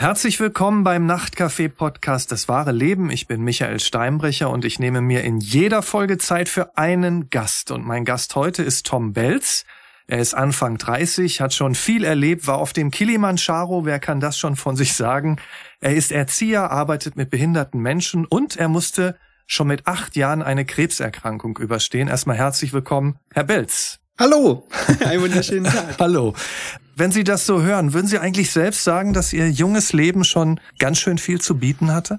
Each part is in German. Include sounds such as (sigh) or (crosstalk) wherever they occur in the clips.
Herzlich willkommen beim Nachtcafé-Podcast Das wahre Leben. Ich bin Michael Steinbrecher und ich nehme mir in jeder Folge Zeit für einen Gast. Und mein Gast heute ist Tom Belz. Er ist Anfang 30, hat schon viel erlebt, war auf dem Kilimanjaro, wer kann das schon von sich sagen? Er ist Erzieher, arbeitet mit behinderten Menschen und er musste schon mit acht Jahren eine Krebserkrankung überstehen. Erstmal herzlich willkommen, Herr Belz. Hallo, einen wunderschönen (laughs) Tag. Hallo. Wenn Sie das so hören, würden Sie eigentlich selbst sagen, dass Ihr junges Leben schon ganz schön viel zu bieten hatte?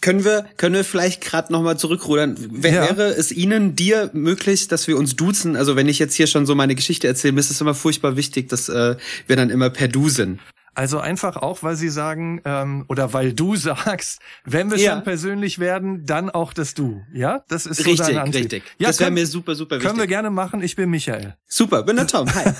Können wir, können wir vielleicht gerade nochmal zurückrudern? W ja. Wäre es Ihnen, dir möglich, dass wir uns duzen? Also wenn ich jetzt hier schon so meine Geschichte erzähle, ist es immer furchtbar wichtig, dass äh, wir dann immer per Du sind. Also einfach auch, weil sie sagen, ähm, oder weil du (laughs) sagst, wenn wir ja. schon persönlich werden, dann auch das Du. Ja, das ist so richtig, richtig. Ja, das wäre mir super, super wichtig. Können wir gerne machen. Ich bin Michael. Super, bin der Tom. (laughs) Hi.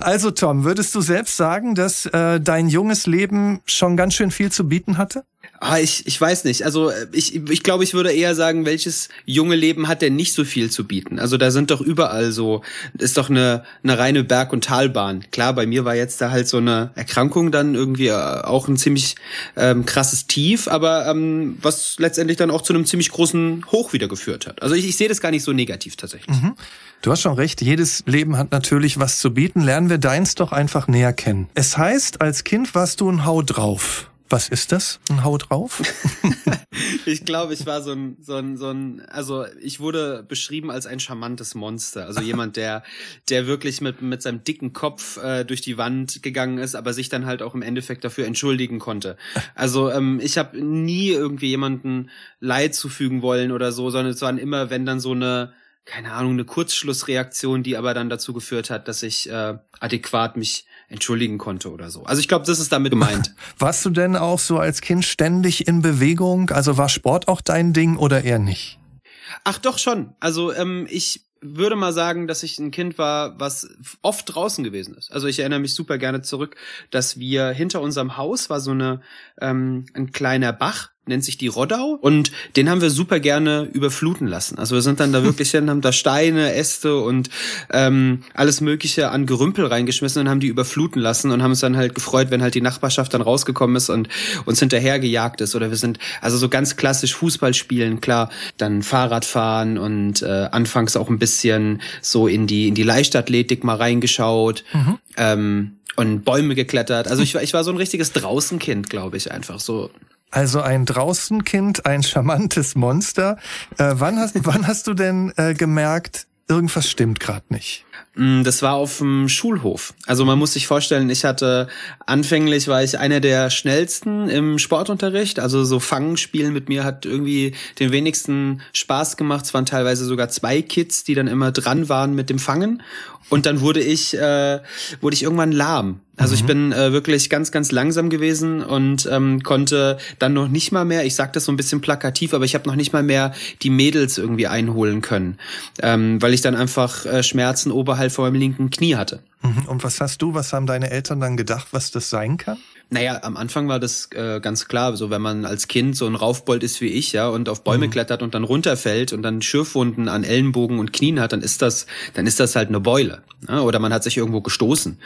also Tom, würdest du selbst sagen, dass äh, dein junges Leben schon ganz schön viel zu bieten hatte? Ah, ich, ich weiß nicht. Also ich, ich glaube, ich würde eher sagen, welches junge Leben hat denn nicht so viel zu bieten? Also da sind doch überall so, ist doch eine, eine reine Berg- und Talbahn. Klar, bei mir war jetzt da halt so eine Erkrankung dann irgendwie äh, auch ein ziemlich ähm, krasses Tief, aber ähm, was letztendlich dann auch zu einem ziemlich großen Hoch wieder geführt hat. Also ich, ich sehe das gar nicht so negativ tatsächlich. Mhm. Du hast schon recht, jedes Leben hat natürlich was zu bieten. Lernen wir deins doch einfach näher kennen. Es heißt, als Kind warst du ein Hau drauf. Was ist das? Ein Hau drauf? (laughs) (laughs) ich glaube, ich war so ein, so ein, so ein, also ich wurde beschrieben als ein charmantes Monster. Also jemand, der, der wirklich mit, mit seinem dicken Kopf äh, durch die Wand gegangen ist, aber sich dann halt auch im Endeffekt dafür entschuldigen konnte. Also ähm, ich habe nie irgendwie jemanden Leid zufügen wollen oder so, sondern es waren immer, wenn dann so eine keine Ahnung, eine Kurzschlussreaktion, die aber dann dazu geführt hat, dass ich äh, adäquat mich entschuldigen konnte oder so. Also ich glaube, das ist damit gemeint. (laughs) Warst du denn auch so als Kind ständig in Bewegung? Also war Sport auch dein Ding oder eher nicht? Ach doch schon. Also ähm, ich würde mal sagen, dass ich ein Kind war, was oft draußen gewesen ist. Also ich erinnere mich super gerne zurück, dass wir hinter unserem Haus war so eine ähm, ein kleiner Bach nennt sich die Roddau und den haben wir super gerne überfluten lassen. Also wir sind dann da wirklich (laughs) hin, haben da Steine, Äste und ähm, alles Mögliche an Gerümpel reingeschmissen und haben die überfluten lassen und haben uns dann halt gefreut, wenn halt die Nachbarschaft dann rausgekommen ist und uns hinterher gejagt ist. Oder wir sind also so ganz klassisch Fußball spielen, klar, dann Fahrrad fahren und äh, anfangs auch ein bisschen so in die in die Leichtathletik mal reingeschaut. Mhm. Ähm, und Bäume geklettert. Also ich war, ich war so ein richtiges Draußenkind, glaube ich, einfach so. Also ein Draußenkind, ein charmantes Monster. Äh, wann, hast, wann hast du denn äh, gemerkt, irgendwas stimmt gerade nicht? Mm, das war auf dem Schulhof. Also man muss sich vorstellen, ich hatte anfänglich war ich einer der schnellsten im Sportunterricht. Also so Fangenspielen mit mir hat irgendwie den wenigsten Spaß gemacht. Es waren teilweise sogar zwei Kids, die dann immer dran waren mit dem Fangen. Und dann wurde ich, äh, wurde ich irgendwann lahm. Also mhm. ich bin äh, wirklich ganz, ganz langsam gewesen und ähm, konnte dann noch nicht mal mehr, ich sag das so ein bisschen plakativ, aber ich habe noch nicht mal mehr die Mädels irgendwie einholen können, ähm, weil ich dann einfach äh, Schmerzen oberhalb von meinem linken Knie hatte. Mhm. Und was hast du, was haben deine Eltern dann gedacht, was das sein kann? Naja, am Anfang war das äh, ganz klar, so wenn man als Kind so ein Raufbold ist wie ich, ja, und auf Bäume mhm. klettert und dann runterfällt und dann Schürfwunden an Ellenbogen und Knien hat, dann ist das, dann ist das halt eine Beule. Ja? Oder man hat sich irgendwo gestoßen.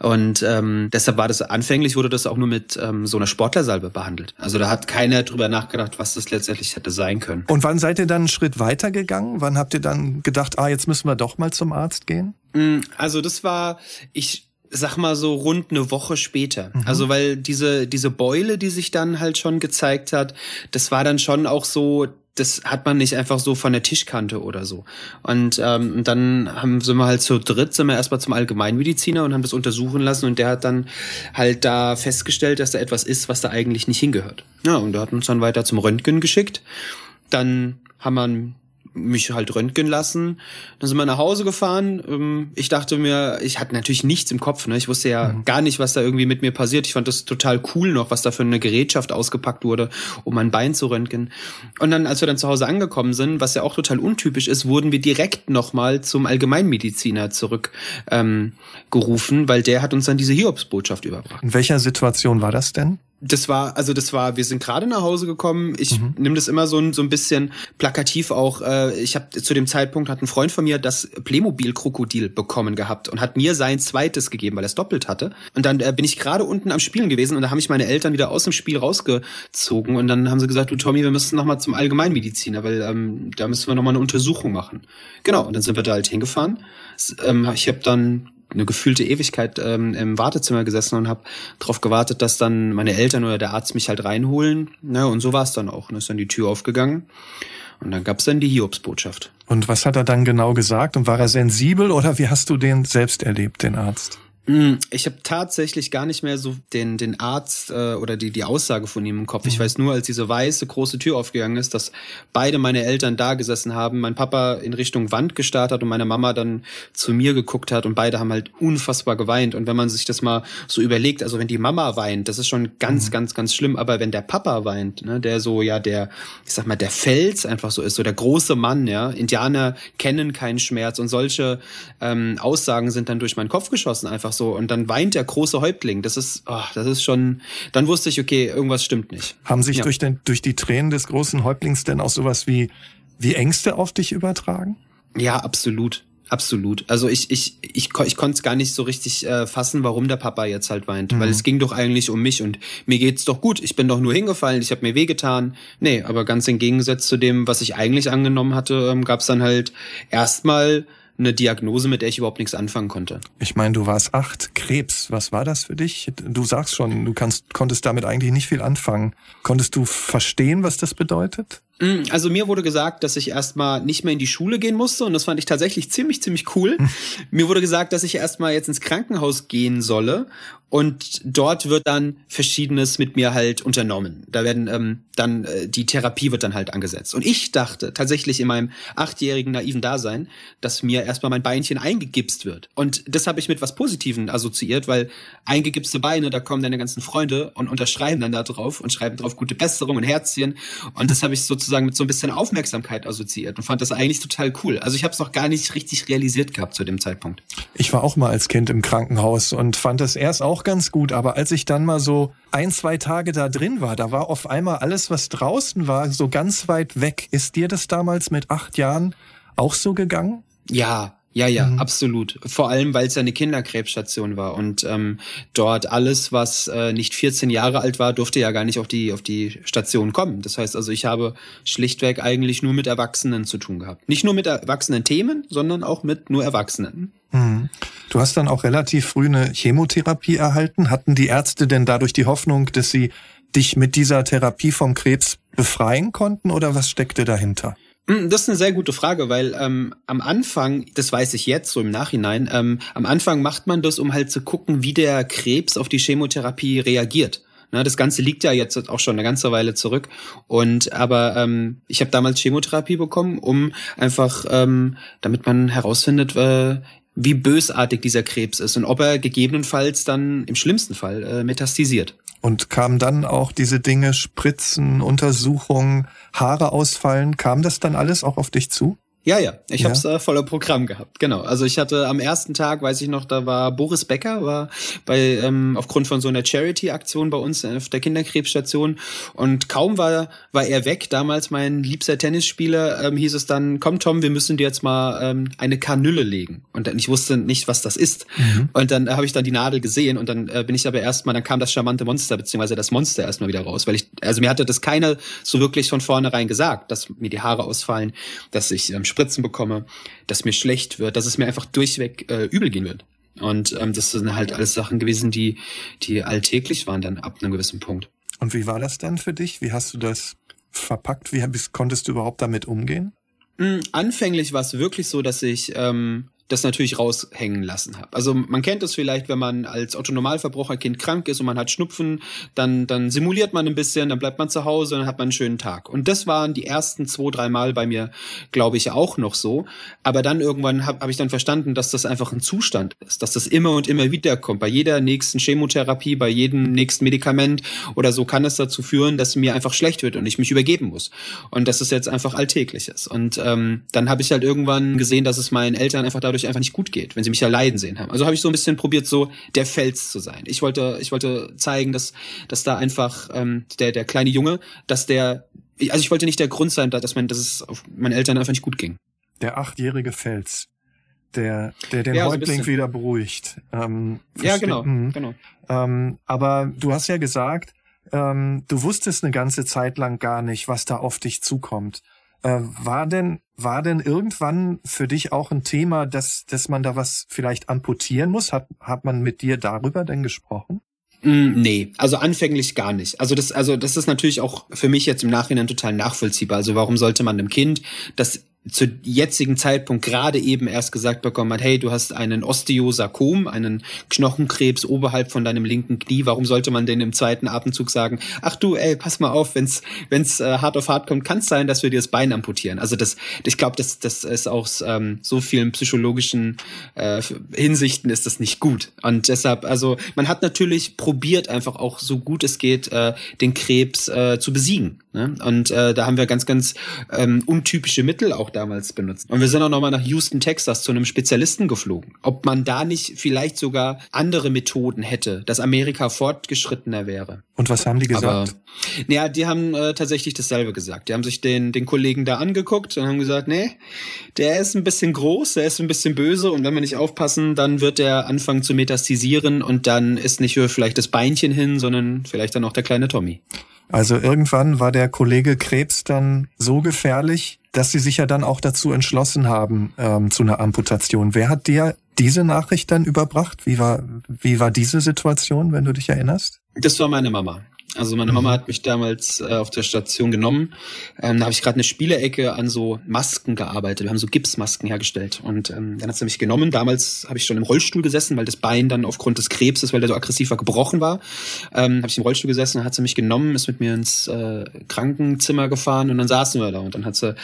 Und ähm, deshalb war das anfänglich wurde das auch nur mit ähm, so einer Sportlersalbe behandelt. Also da hat keiner drüber nachgedacht, was das letztendlich hätte sein können. Und wann seid ihr dann einen Schritt weiter gegangen? Wann habt ihr dann gedacht, ah, jetzt müssen wir doch mal zum Arzt gehen? Mm, also das war, ich sag mal so rund eine Woche später. Mhm. Also weil diese diese Beule, die sich dann halt schon gezeigt hat, das war dann schon auch so, das hat man nicht einfach so von der Tischkante oder so. Und ähm, dann haben sind wir halt zu dritt, sind wir erstmal zum Allgemeinmediziner und haben das untersuchen lassen und der hat dann halt da festgestellt, dass da etwas ist, was da eigentlich nicht hingehört. Ja, und der hat uns dann weiter zum Röntgen geschickt. Dann haben wir mich halt röntgen lassen. Dann sind wir nach Hause gefahren. Ähm, ich dachte mir, ich hatte natürlich nichts im Kopf. Ne? Ich wusste ja mhm. gar nicht, was da irgendwie mit mir passiert. Ich fand das total cool noch, was da für eine Gerätschaft ausgepackt wurde, um mein Bein zu röntgen. Und dann, als wir dann zu Hause angekommen sind, was ja auch total untypisch ist, wurden wir direkt nochmal zum Allgemeinmediziner zurückgerufen, ähm, weil der hat uns dann diese Hiobsbotschaft überbracht. In welcher Situation war das denn? Das war, also das war, wir sind gerade nach Hause gekommen. Ich mhm. nehme das immer so ein, so ein bisschen plakativ auch. Äh, ich habe zu dem Zeitpunkt hat ein Freund von mir das Playmobil-Krokodil bekommen gehabt und hat mir sein zweites gegeben, weil er es doppelt hatte. Und dann äh, bin ich gerade unten am Spielen gewesen und da haben mich meine Eltern wieder aus dem Spiel rausgezogen und dann haben sie gesagt, du Tommy, wir müssen noch mal zum Allgemeinmediziner, weil ähm, da müssen wir noch mal eine Untersuchung machen. Genau, und dann sind wir da halt hingefahren. Ähm, ich habe dann eine gefühlte Ewigkeit ähm, im Wartezimmer gesessen und habe darauf gewartet, dass dann meine Eltern oder der Arzt mich halt reinholen. Ne, und so war es dann auch. Und ist dann die Tür aufgegangen. Und dann gab's dann die Hiobsbotschaft. Und was hat er dann genau gesagt? Und war er sensibel oder wie hast du den selbst erlebt, den Arzt? Mm, ich habe tatsächlich gar nicht mehr so den, den Arzt äh, oder die, die Aussage von ihm im Kopf. Ich mhm. weiß nur, als diese weiße große Tür aufgegangen ist, dass beide meine Eltern da gesessen haben, mein Papa in Richtung Wand gestarrt hat und meine Mama dann zu mir geguckt hat und beide haben halt unfassbar geweint. Und wenn man sich das mal so überlegt, also wenn die Mama weint, das ist schon ganz, mhm. ganz, ganz schlimm. Aber wenn der Papa weint, ne, der so ja der, ich sag mal, der Fels einfach so ist, so der große Mann, ja, Indianer kennen keinen Schmerz und solche ähm, Aussagen sind dann durch meinen Kopf geschossen, einfach so und dann weint der große Häuptling. Das ist, oh, das ist schon. Dann wusste ich, okay, irgendwas stimmt nicht. Haben sich ja. durch den durch die Tränen des großen Häuptlings denn auch sowas wie wie Ängste auf dich übertragen? Ja, absolut. Absolut. Also ich, ich, ich, ich konnte es gar nicht so richtig äh, fassen, warum der Papa jetzt halt weint. Mhm. Weil es ging doch eigentlich um mich und mir geht's doch gut. Ich bin doch nur hingefallen, ich habe mir wehgetan. Nee, aber ganz im Gegensatz zu dem, was ich eigentlich angenommen hatte, ähm, gab es dann halt erstmal eine Diagnose, mit der ich überhaupt nichts anfangen konnte. Ich meine, du warst acht, Krebs. Was war das für dich? Du sagst schon, du kannst, konntest damit eigentlich nicht viel anfangen. Konntest du verstehen, was das bedeutet? Mm, also mir wurde gesagt, dass ich erstmal nicht mehr in die Schule gehen musste und das fand ich tatsächlich ziemlich, ziemlich cool. mir wurde gesagt, dass ich erstmal jetzt ins Krankenhaus gehen solle und dort wird dann Verschiedenes mit mir halt unternommen. Da werden ähm, dann äh, die Therapie wird dann halt angesetzt. Und ich dachte tatsächlich in meinem achtjährigen naiven Dasein, dass mir erstmal mein Beinchen eingegipst wird. Und das habe ich mit was Positiven assoziiert, weil eingegipste Beine, da kommen deine ganzen Freunde und unterschreiben dann da drauf und schreiben drauf gute Besserung und Herzchen. Und das habe ich sozusagen mit so ein bisschen Aufmerksamkeit assoziiert und fand das eigentlich total cool. Also ich habe es noch gar nicht richtig realisiert gehabt zu dem Zeitpunkt. Ich war auch mal als Kind im Krankenhaus und fand das erst auch ganz gut, aber als ich dann mal so ein, zwei Tage da drin war, da war auf einmal alles, was draußen war, so ganz weit weg. Ist dir das damals mit acht Jahren auch so gegangen? Ja, ja, ja, mhm. absolut. Vor allem, weil es ja eine Kinderkrebsstation war und ähm, dort alles, was äh, nicht 14 Jahre alt war, durfte ja gar nicht auf die auf die Station kommen. Das heißt also, ich habe schlichtweg eigentlich nur mit Erwachsenen zu tun gehabt. Nicht nur mit erwachsenen Themen, sondern auch mit nur Erwachsenen. Mhm. Du hast dann auch relativ früh eine Chemotherapie erhalten. Hatten die Ärzte denn dadurch die Hoffnung, dass sie dich mit dieser Therapie vom Krebs befreien konnten oder was steckte dahinter? Hm, das ist eine sehr gute Frage, weil ähm, am Anfang, das weiß ich jetzt so im Nachhinein, ähm, am Anfang macht man das, um halt zu gucken, wie der Krebs auf die Chemotherapie reagiert. Na, das Ganze liegt ja jetzt auch schon eine ganze Weile zurück. Und aber ähm, ich habe damals Chemotherapie bekommen, um einfach, ähm, damit man herausfindet, äh, wie bösartig dieser Krebs ist und ob er gegebenenfalls dann im schlimmsten Fall äh, metastasiert. Und kamen dann auch diese Dinge, Spritzen, Untersuchungen, Haare ausfallen, kam das dann alles auch auf dich zu? Ja, ja, ich ja. hab's äh, voller Programm gehabt. Genau. Also ich hatte am ersten Tag, weiß ich noch, da war Boris Becker, war bei ähm, aufgrund von so einer Charity-Aktion bei uns auf der Kinderkrebsstation und kaum war war er weg. Damals mein liebster Tennisspieler ähm, hieß es dann: Komm, Tom, wir müssen dir jetzt mal ähm, eine Kanüle legen. Und dann, ich wusste nicht, was das ist. Mhm. Und dann äh, habe ich dann die Nadel gesehen und dann äh, bin ich aber erstmal, dann kam das charmante Monster beziehungsweise das Monster erstmal wieder raus, weil ich, also mir hatte das keiner so wirklich von vornherein gesagt, dass mir die Haare ausfallen, dass ich ähm, Spritzen bekomme, dass mir schlecht wird, dass es mir einfach durchweg äh, übel gehen wird. Und ähm, das sind halt alles Sachen gewesen, die, die alltäglich waren dann ab einem gewissen Punkt. Und wie war das dann für dich? Wie hast du das verpackt? Wie konntest du überhaupt damit umgehen? Mm, anfänglich war es wirklich so, dass ich ähm, das natürlich raushängen lassen habe. Also man kennt es vielleicht, wenn man als Otto Normalverbraucherkind krank ist und man hat Schnupfen, dann dann simuliert man ein bisschen, dann bleibt man zu Hause und dann hat man einen schönen Tag. Und das waren die ersten zwei, drei Mal bei mir, glaube ich, auch noch so. Aber dann irgendwann habe hab ich dann verstanden, dass das einfach ein Zustand ist, dass das immer und immer wieder kommt. Bei jeder nächsten Chemotherapie, bei jedem nächsten Medikament oder so kann es dazu führen, dass mir einfach schlecht wird und ich mich übergeben muss. Und dass es jetzt einfach alltäglich ist. Und ähm, dann habe ich halt irgendwann gesehen, dass es meinen Eltern einfach dadurch dadurch einfach nicht gut geht, wenn sie mich ja leiden sehen haben. Also habe ich so ein bisschen probiert, so der Fels zu sein. Ich wollte, ich wollte zeigen, dass, dass da einfach ähm, der, der kleine Junge, dass der, also ich wollte nicht der Grund sein, dass man, dass es auf meinen Eltern einfach nicht gut ging. Der achtjährige Fels der, der den ja, Häuptling so wieder beruhigt. Ähm, ja, genau, mhm. genau. Ähm, aber du hast ja gesagt, ähm, du wusstest eine ganze Zeit lang gar nicht, was da auf dich zukommt. Äh, war denn, war denn irgendwann für dich auch ein Thema, dass, dass man da was vielleicht amputieren muss? Hat, hat man mit dir darüber denn gesprochen? Mm, nee, also anfänglich gar nicht. Also das, also das ist natürlich auch für mich jetzt im Nachhinein total nachvollziehbar. Also warum sollte man einem Kind, das zu jetzigen Zeitpunkt gerade eben erst gesagt bekommen hat, hey, du hast einen Osteosarkom, einen Knochenkrebs oberhalb von deinem linken Knie. Warum sollte man denn im zweiten Atemzug sagen, ach du, ey, pass mal auf, wenn's wenn's äh, hart auf hart kommt, kann es sein, dass wir dir das Bein amputieren. Also das, ich glaube, das das ist aus ähm, so vielen psychologischen äh, Hinsichten ist das nicht gut. Und deshalb, also man hat natürlich probiert, einfach auch so gut es geht, äh, den Krebs äh, zu besiegen. Ne? Und äh, da haben wir ganz, ganz ähm, untypische Mittel auch damals benutzt. Und wir sind auch nochmal nach Houston, Texas zu einem Spezialisten geflogen. Ob man da nicht vielleicht sogar andere Methoden hätte, dass Amerika fortgeschrittener wäre. Und was haben die gesagt? Aber, naja, die haben äh, tatsächlich dasselbe gesagt. Die haben sich den, den Kollegen da angeguckt und haben gesagt, nee, der ist ein bisschen groß, der ist ein bisschen böse und wenn wir nicht aufpassen, dann wird der anfangen zu metastisieren und dann ist nicht nur vielleicht das Beinchen hin, sondern vielleicht dann auch der kleine Tommy. Also irgendwann war der Kollege Krebs dann so gefährlich, dass sie sich ja dann auch dazu entschlossen haben ähm, zu einer Amputation. Wer hat dir diese Nachricht dann überbracht? Wie war, wie war diese Situation, wenn du dich erinnerst? Das war meine Mama. Also meine Mama mhm. hat mich damals äh, auf der Station genommen. Ähm, da habe ich gerade eine Spielecke an so Masken gearbeitet. Wir haben so Gipsmasken hergestellt. Und ähm, dann hat sie mich genommen. Damals habe ich schon im Rollstuhl gesessen, weil das Bein dann aufgrund des Krebses, weil der so aggressiv war, gebrochen war. Ähm, habe ich im Rollstuhl gesessen und hat sie mich genommen, ist mit mir ins äh, Krankenzimmer gefahren und dann saßen wir da. Und dann hat sie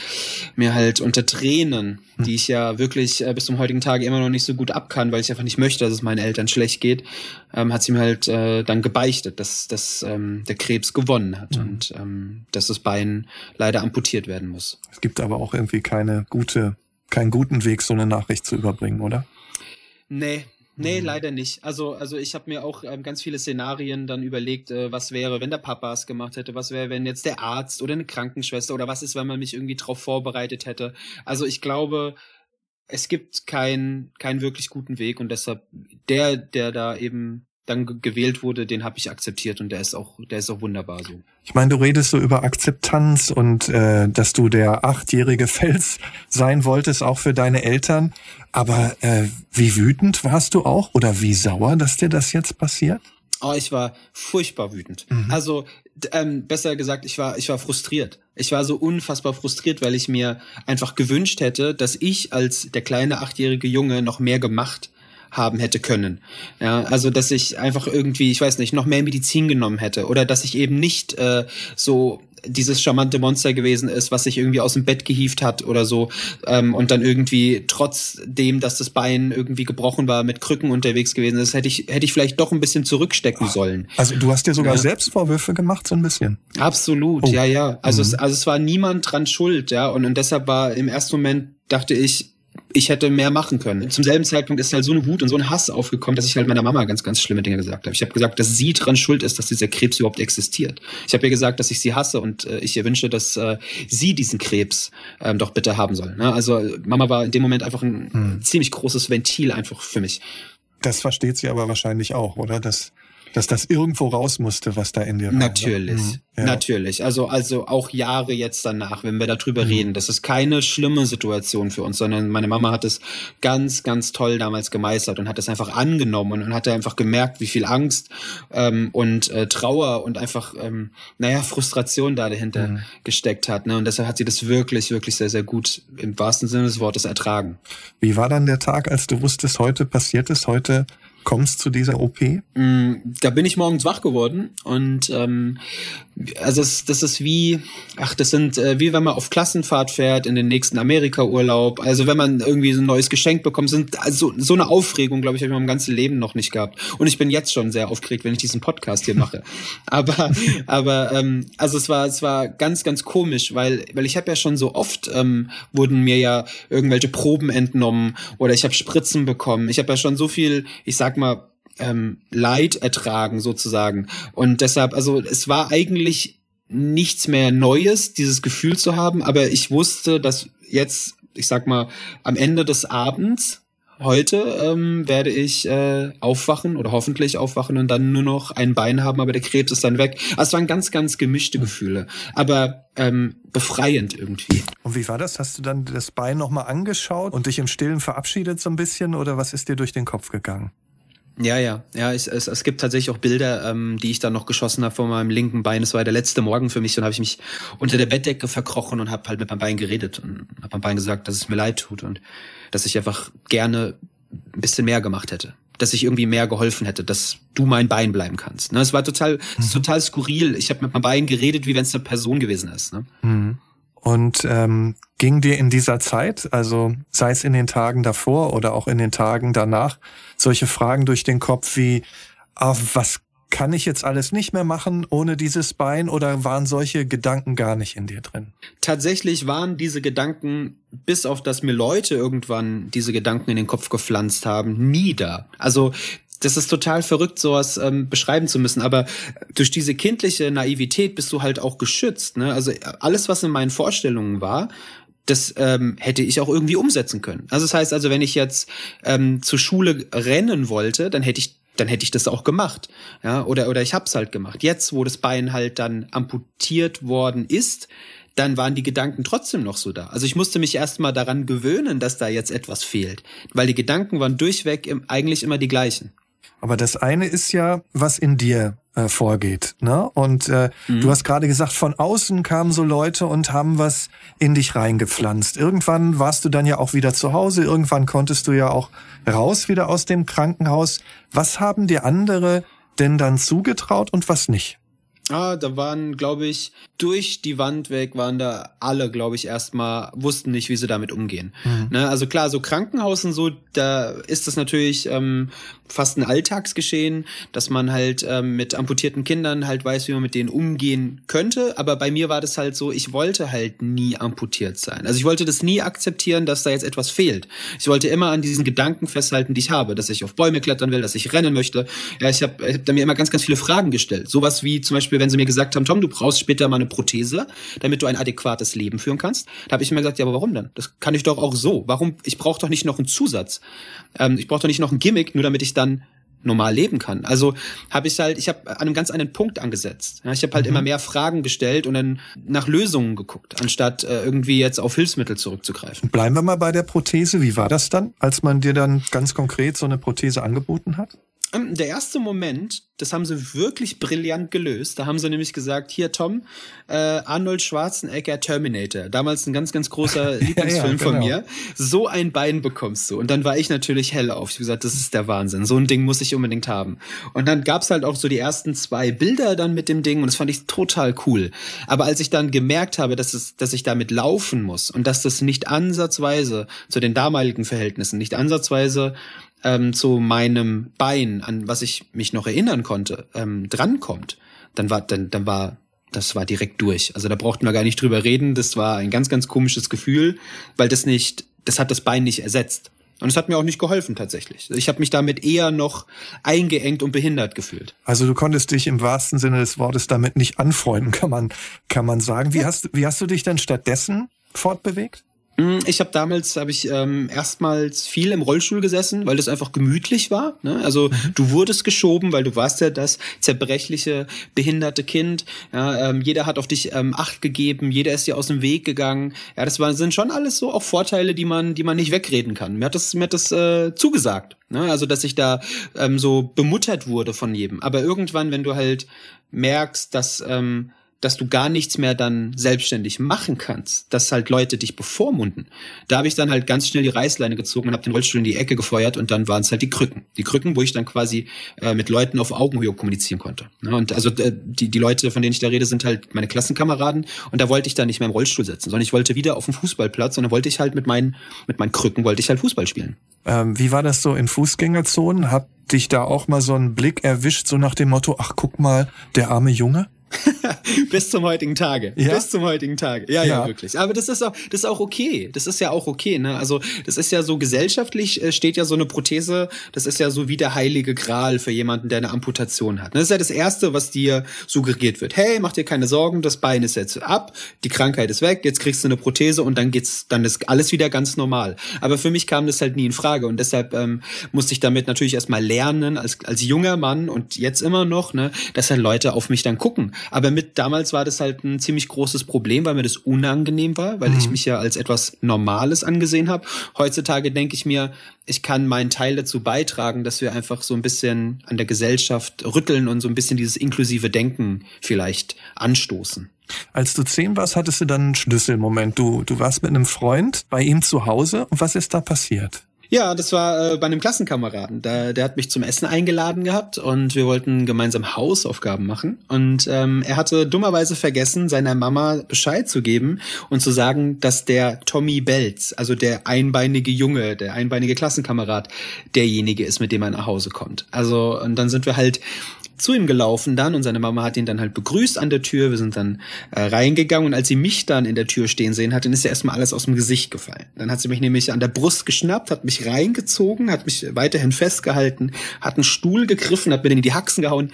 mir halt unter Tränen, die hm. ich ja wirklich äh, bis zum heutigen Tage immer noch nicht so gut abkann, weil ich einfach nicht möchte, dass es meinen Eltern schlecht geht, ähm, hat sie mir halt äh, dann gebeichtet, dass, dass ähm, der Krebs gewonnen hat mhm. und ähm, dass das Bein leider amputiert werden muss. Es gibt aber auch irgendwie keine gute, keinen guten Weg, so eine Nachricht zu überbringen, oder? Nee, Nee, mhm. leider nicht. Also, also ich habe mir auch ähm, ganz viele Szenarien dann überlegt, äh, was wäre, wenn der Papa es gemacht hätte, was wäre, wenn jetzt der Arzt oder eine Krankenschwester oder was ist, wenn man mich irgendwie drauf vorbereitet hätte. Also ich glaube, es gibt keinen keinen wirklich guten Weg und deshalb der, der da eben dann gewählt wurde, den habe ich akzeptiert und der ist auch, der ist auch wunderbar so. Ich meine, du redest so über Akzeptanz und äh, dass du der achtjährige Fels sein wolltest, auch für deine Eltern. Aber äh, wie wütend warst du auch oder wie sauer, dass dir das jetzt passiert? Oh, ich war furchtbar wütend. Mhm. Also ähm, besser gesagt, ich war ich war frustriert. Ich war so unfassbar frustriert, weil ich mir einfach gewünscht hätte, dass ich als der kleine achtjährige Junge noch mehr gemacht haben hätte können. Ja, also dass ich einfach irgendwie, ich weiß nicht, noch mehr Medizin genommen hätte oder dass ich eben nicht äh, so dieses charmante Monster gewesen ist, was sich irgendwie aus dem Bett gehieft hat oder so ähm, und dann irgendwie trotzdem, dass das Bein irgendwie gebrochen war, mit Krücken unterwegs gewesen ist, hätte ich hätte ich vielleicht doch ein bisschen zurückstecken sollen. Also du hast dir sogar ja. Selbstvorwürfe gemacht so ein bisschen. Absolut, oh. ja ja. Also mhm. es, also es war niemand dran schuld, ja und und deshalb war im ersten Moment dachte ich ich hätte mehr machen können. Zum selben Zeitpunkt ist halt so eine Wut und so ein Hass aufgekommen, dass ich halt meiner Mama ganz, ganz schlimme Dinge gesagt habe. Ich habe gesagt, dass sie dran schuld ist, dass dieser Krebs überhaupt existiert. Ich habe ihr gesagt, dass ich sie hasse und äh, ich ihr wünsche, dass äh, sie diesen Krebs ähm, doch bitte haben soll. Ne? Also Mama war in dem Moment einfach ein hm. ziemlich großes Ventil einfach für mich. Das versteht sie aber wahrscheinlich auch, oder? Dass dass das irgendwo raus musste, was da in dir war. Natürlich, mhm. ja. natürlich. Also, also auch Jahre jetzt danach, wenn wir darüber mhm. reden, das ist keine schlimme Situation für uns, sondern meine Mama hat es ganz, ganz toll damals gemeistert und hat es einfach angenommen und hat einfach gemerkt, wie viel Angst ähm, und äh, Trauer und einfach, ähm, naja, Frustration da dahinter mhm. gesteckt hat. Ne? Und deshalb hat sie das wirklich, wirklich sehr, sehr gut im wahrsten Sinne des Wortes ertragen. Wie war dann der Tag, als du wusstest, heute passiert es, heute kommst zu dieser OP? Mm, da bin ich morgens wach geworden und ähm, also es, das ist wie, ach, das sind äh, wie wenn man auf Klassenfahrt fährt in den nächsten Amerika-Urlaub. Also wenn man irgendwie so ein neues Geschenk bekommt, sind also so eine Aufregung, glaube ich, habe ich mein ganzes Leben noch nicht gehabt. Und ich bin jetzt schon sehr aufgeregt, wenn ich diesen Podcast hier mache. (laughs) aber aber ähm, also es war es war ganz ganz komisch, weil weil ich habe ja schon so oft ähm, wurden mir ja irgendwelche Proben entnommen oder ich habe Spritzen bekommen. Ich habe ja schon so viel, ich sag mal ähm, Leid ertragen sozusagen. Und deshalb, also es war eigentlich nichts mehr Neues, dieses Gefühl zu haben, aber ich wusste, dass jetzt, ich sag mal, am Ende des Abends heute ähm, werde ich äh, aufwachen oder hoffentlich aufwachen und dann nur noch ein Bein haben, aber der Krebs ist dann weg. Also es waren ganz, ganz gemischte Gefühle, aber ähm, befreiend irgendwie. Und wie war das? Hast du dann das Bein nochmal angeschaut und dich im Stillen verabschiedet so ein bisschen oder was ist dir durch den Kopf gegangen? Ja, ja, ja. Es, es, es gibt tatsächlich auch Bilder, ähm, die ich dann noch geschossen habe von meinem linken Bein. Es war der letzte Morgen für mich und habe ich mich unter der Bettdecke verkrochen und habe halt mit meinem Bein geredet und habe meinem Bein gesagt, dass es mir leid tut und dass ich einfach gerne ein bisschen mehr gemacht hätte, dass ich irgendwie mehr geholfen hätte, dass du mein Bein bleiben kannst. Ne? Es war total, mhm. total skurril. Ich habe mit meinem Bein geredet, wie wenn es eine Person gewesen ist. Ne? Mhm. Und ähm, ging dir in dieser Zeit, also sei es in den Tagen davor oder auch in den Tagen danach, solche Fragen durch den Kopf wie, ah, was kann ich jetzt alles nicht mehr machen ohne dieses Bein oder waren solche Gedanken gar nicht in dir drin? Tatsächlich waren diese Gedanken, bis auf dass mir Leute irgendwann diese Gedanken in den Kopf gepflanzt haben, nie da. Also das ist total verrückt, sowas ähm, beschreiben zu müssen. Aber durch diese kindliche Naivität bist du halt auch geschützt. Ne? Also alles, was in meinen Vorstellungen war, das ähm, hätte ich auch irgendwie umsetzen können. Also das heißt also, wenn ich jetzt ähm, zur Schule rennen wollte, dann hätte ich dann hätte ich das auch gemacht. Ja, oder, oder ich hab's halt gemacht. Jetzt, wo das Bein halt dann amputiert worden ist, dann waren die Gedanken trotzdem noch so da. Also ich musste mich erstmal daran gewöhnen, dass da jetzt etwas fehlt. Weil die Gedanken waren durchweg im, eigentlich immer die gleichen. Aber das eine ist ja, was in dir äh, vorgeht. Ne? Und äh, mhm. du hast gerade gesagt, von außen kamen so Leute und haben was in dich reingepflanzt. Irgendwann warst du dann ja auch wieder zu Hause, irgendwann konntest du ja auch raus wieder aus dem Krankenhaus. Was haben dir andere denn dann zugetraut und was nicht? Ah, da waren, glaube ich, durch die Wand weg waren da alle, glaube ich, erstmal wussten nicht, wie sie damit umgehen. Mhm. Ne, also klar, so Krankenhaus und so, da ist das natürlich ähm, fast ein Alltagsgeschehen, dass man halt ähm, mit amputierten Kindern halt weiß, wie man mit denen umgehen könnte. Aber bei mir war das halt so, ich wollte halt nie amputiert sein. Also ich wollte das nie akzeptieren, dass da jetzt etwas fehlt. Ich wollte immer an diesen Gedanken festhalten, die ich habe, dass ich auf Bäume klettern will, dass ich rennen möchte. Ja, ich habe hab da mir immer ganz, ganz viele Fragen gestellt. Sowas wie zum Beispiel Beispiel, wenn sie mir gesagt haben, Tom, du brauchst später mal eine Prothese, damit du ein adäquates Leben führen kannst, da habe ich immer gesagt, ja, aber warum denn? Das kann ich doch auch so. Warum? Ich brauche doch nicht noch einen Zusatz. Ähm, ich brauche doch nicht noch ein Gimmick, nur damit ich dann normal leben kann. Also habe ich halt, ich habe an einem ganz anderen Punkt angesetzt. Ich habe halt mhm. immer mehr Fragen gestellt und dann nach Lösungen geguckt, anstatt äh, irgendwie jetzt auf Hilfsmittel zurückzugreifen. Bleiben wir mal bei der Prothese. Wie war das dann, als man dir dann ganz konkret so eine Prothese angeboten hat? Ähm, der erste Moment, das haben sie wirklich brillant gelöst. Da haben sie nämlich gesagt, hier Tom, äh, Arnold Schwarzenegger Terminator, damals ein ganz, ganz großer Lieblingsfilm (laughs) ja, ja, genau. von mir. So ein Bein bekommst du. Und dann war ich natürlich hell auf. Ich gesagt, das ist der Wahnsinn. So ein Ding muss ich unbedingt haben. Und dann gab's halt auch so die ersten zwei Bilder dann mit dem Ding und das fand ich total cool. Aber als ich dann gemerkt habe, dass, es, dass ich damit laufen muss und dass das nicht ansatzweise zu den damaligen Verhältnissen, nicht ansatzweise ähm, zu meinem Bein, an was ich mich noch erinnern konnte, ähm, drankommt, dann war, dann, dann war, das war direkt durch. Also da brauchten wir gar nicht drüber reden. Das war ein ganz, ganz komisches Gefühl, weil das nicht, das hat das Bein nicht ersetzt. Und es hat mir auch nicht geholfen tatsächlich. Ich habe mich damit eher noch eingeengt und behindert gefühlt. Also du konntest dich im wahrsten Sinne des Wortes damit nicht anfreunden, kann man, kann man sagen. Wie hast, wie hast du dich denn stattdessen fortbewegt? Mm, ich habe damals habe ich ähm, erstmals viel im Rollstuhl gesessen, weil das einfach gemütlich war. Ne? Also mhm. du wurdest geschoben, weil du warst ja das zerbrechliche, behinderte Kind. Ja, ähm, jeder hat auf dich ähm, Acht gegeben, jeder ist dir aus dem Weg gegangen. Ja, das war, sind schon alles so auch Vorteile, die man, die man nicht wegreden kann. Mir hat das, mir hat das äh, zugesagt. Ne? Also dass ich da ähm, so bemuttert wurde von jedem. Aber irgendwann, wenn du halt merkst, dass ähm, dass du gar nichts mehr dann selbstständig machen kannst, dass halt Leute dich bevormunden. Da habe ich dann halt ganz schnell die Reißleine gezogen und habe den Rollstuhl in die Ecke gefeuert und dann waren es halt die Krücken. Die Krücken, wo ich dann quasi äh, mit Leuten auf Augenhöhe kommunizieren konnte. Ja, und also äh, die, die Leute, von denen ich da rede, sind halt meine Klassenkameraden und da wollte ich dann nicht mehr im Rollstuhl sitzen, sondern ich wollte wieder auf dem Fußballplatz und dann wollte ich halt mit meinen, mit meinen Krücken wollte ich halt Fußball spielen. Ähm, wie war das so in Fußgängerzonen? Hat dich da auch mal so ein Blick erwischt, so nach dem Motto, ach guck mal, der arme Junge? (laughs) Bis zum heutigen Tage. Ja? Bis zum heutigen Tage. Ja, ja, ja, wirklich. Aber das ist auch, das ist auch okay. Das ist ja auch okay, ne? Also, das ist ja so gesellschaftlich äh, steht ja so eine Prothese, das ist ja so wie der heilige Gral für jemanden, der eine Amputation hat. Das ist ja das erste, was dir suggeriert wird. Hey, mach dir keine Sorgen, das Bein ist jetzt ab, die Krankheit ist weg, jetzt kriegst du eine Prothese und dann geht's, dann ist alles wieder ganz normal. Aber für mich kam das halt nie in Frage und deshalb ähm, musste ich damit natürlich erstmal lernen, als, als junger Mann und jetzt immer noch, ne, dass halt Leute auf mich dann gucken. Aber mit damals war das halt ein ziemlich großes Problem, weil mir das unangenehm war, weil mhm. ich mich ja als etwas Normales angesehen habe. Heutzutage denke ich mir, ich kann meinen Teil dazu beitragen, dass wir einfach so ein bisschen an der Gesellschaft rütteln und so ein bisschen dieses inklusive Denken vielleicht anstoßen. Als du zehn warst, hattest du dann einen Schlüsselmoment. Du, du warst mit einem Freund bei ihm zu Hause. Und was ist da passiert? Ja, das war äh, bei einem Klassenkameraden. Da, der hat mich zum Essen eingeladen gehabt und wir wollten gemeinsam Hausaufgaben machen. Und ähm, er hatte dummerweise vergessen, seiner Mama Bescheid zu geben und zu sagen, dass der Tommy Belz, also der einbeinige Junge, der einbeinige Klassenkamerad, derjenige ist, mit dem er nach Hause kommt. Also, und dann sind wir halt zu ihm gelaufen dann und seine Mama hat ihn dann halt begrüßt an der Tür. Wir sind dann äh, reingegangen und als sie mich dann in der Tür stehen sehen hat, dann ist ja erstmal alles aus dem Gesicht gefallen. Dann hat sie mich nämlich an der Brust geschnappt, hat mich reingezogen, hat mich weiterhin festgehalten, hat einen Stuhl gegriffen, hat mir den in die Haxen gehauen,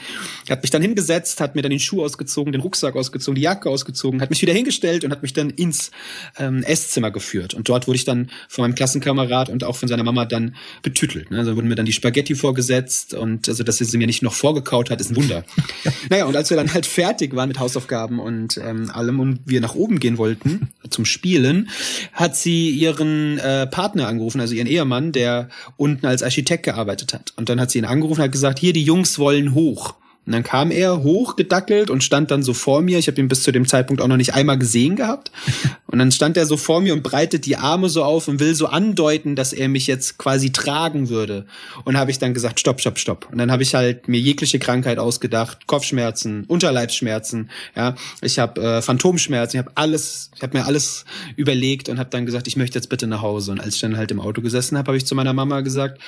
hat mich dann hingesetzt, hat mir dann den Schuh ausgezogen, den Rucksack ausgezogen, die Jacke ausgezogen, hat mich wieder hingestellt und hat mich dann ins ähm, Esszimmer geführt. Und dort wurde ich dann von meinem Klassenkamerad und auch von seiner Mama dann betütelt. Ne? Also wurden mir dann die Spaghetti vorgesetzt und also, dass sie mir nicht noch vorgekaut hat, ist ein Wunder. naja, und als wir dann halt fertig waren mit Hausaufgaben und ähm, allem und wir nach oben gehen wollten zum Spielen, hat sie ihren äh, Partner angerufen, also ihren Ehemann, der unten als Architekt gearbeitet hat. Und dann hat sie ihn angerufen und hat gesagt, hier, die Jungs wollen hoch. Und dann kam er hochgedackelt und stand dann so vor mir. Ich habe ihn bis zu dem Zeitpunkt auch noch nicht einmal gesehen gehabt. (laughs) Und dann stand er so vor mir und breitet die Arme so auf und will so andeuten, dass er mich jetzt quasi tragen würde. Und habe ich dann gesagt, stopp, stopp, stopp. Und dann habe ich halt mir jegliche Krankheit ausgedacht, Kopfschmerzen, Unterleibsschmerzen, ja, ich habe äh, Phantomschmerzen, ich habe alles, ich habe mir alles überlegt und habe dann gesagt, ich möchte jetzt bitte nach Hause. Und als ich dann halt im Auto gesessen habe, habe ich zu meiner Mama gesagt,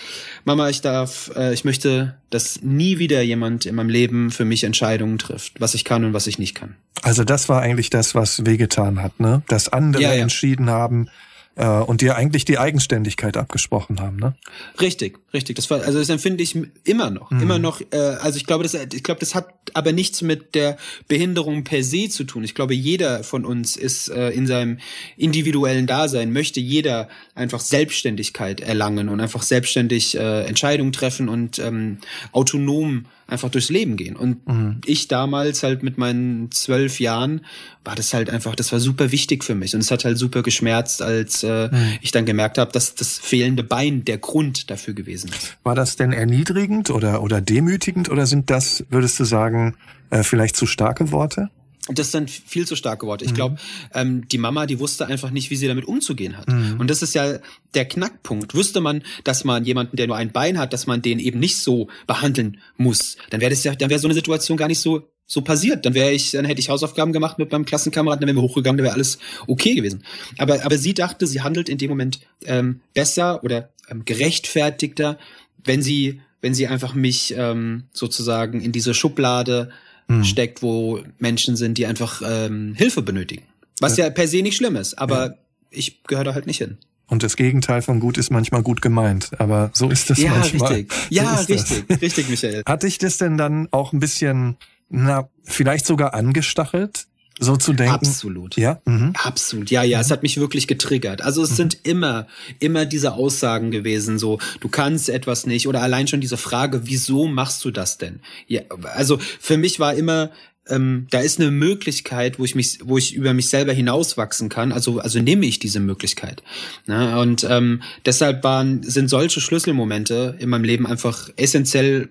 Mama, ich darf, äh, ich möchte, dass nie wieder jemand in meinem Leben für mich Entscheidungen trifft, was ich kann und was ich nicht kann. Also das war eigentlich das, was wehgetan hat, ne? Dass andere ja, ja. entschieden haben, äh, und dir eigentlich die Eigenständigkeit abgesprochen haben, ne? Richtig, richtig. Das war, also das empfinde ich immer noch, mhm. immer noch. Äh, also ich glaube, das, ich glaube, das hat aber nichts mit der Behinderung per se zu tun. Ich glaube, jeder von uns ist äh, in seinem individuellen Dasein möchte jeder einfach Selbstständigkeit erlangen und einfach selbstständig äh, Entscheidungen treffen und ähm, autonom einfach durchs Leben gehen. Und mhm. ich damals halt mit meinen zwölf Jahren war das halt einfach, das war super wichtig für mich. Und es hat halt super geschmerzt, als äh, mhm. ich dann gemerkt habe, dass das fehlende Bein der Grund dafür gewesen ist. War das denn erniedrigend oder, oder demütigend oder sind das, würdest du sagen, äh, vielleicht zu starke Worte? Das sind viel zu starke Worte. Ich mhm. glaube, ähm, die Mama, die wusste einfach nicht, wie sie damit umzugehen hat. Mhm. Und das ist ja der Knackpunkt. Wüsste man, dass man jemanden, der nur ein Bein hat, dass man den eben nicht so behandeln muss, dann wäre das ja, dann wäre so eine Situation gar nicht so so passiert. Dann wäre ich, dann hätte ich Hausaufgaben gemacht mit meinem Klassenkameraden, dann wären wir hochgegangen, dann wäre alles okay gewesen. Aber aber sie dachte, sie handelt in dem Moment ähm, besser oder ähm, gerechtfertigter, wenn sie wenn sie einfach mich ähm, sozusagen in diese Schublade mhm. steckt, wo Menschen sind, die einfach ähm, Hilfe benötigen. Was ja. ja per se nicht schlimm ist, aber ja. ich gehöre da halt nicht hin. Und das Gegenteil von gut ist manchmal gut gemeint. Aber so ist es ja, manchmal. Richtig. Ja, so richtig. Das. Richtig, Michael. Hat dich das denn dann auch ein bisschen, na, vielleicht sogar angestachelt? So zu denken. Absolut. Ja. Mhm. Absolut. Ja, ja. Mhm. Es hat mich wirklich getriggert. Also es mhm. sind immer, immer diese Aussagen gewesen, so, du kannst etwas nicht oder allein schon diese Frage, wieso machst du das denn? Ja, also für mich war immer, ähm, da ist eine Möglichkeit, wo ich mich, wo ich über mich selber hinauswachsen kann. Also, also nehme ich diese Möglichkeit. Ne? Und ähm, deshalb waren, sind solche Schlüsselmomente in meinem Leben einfach essentiell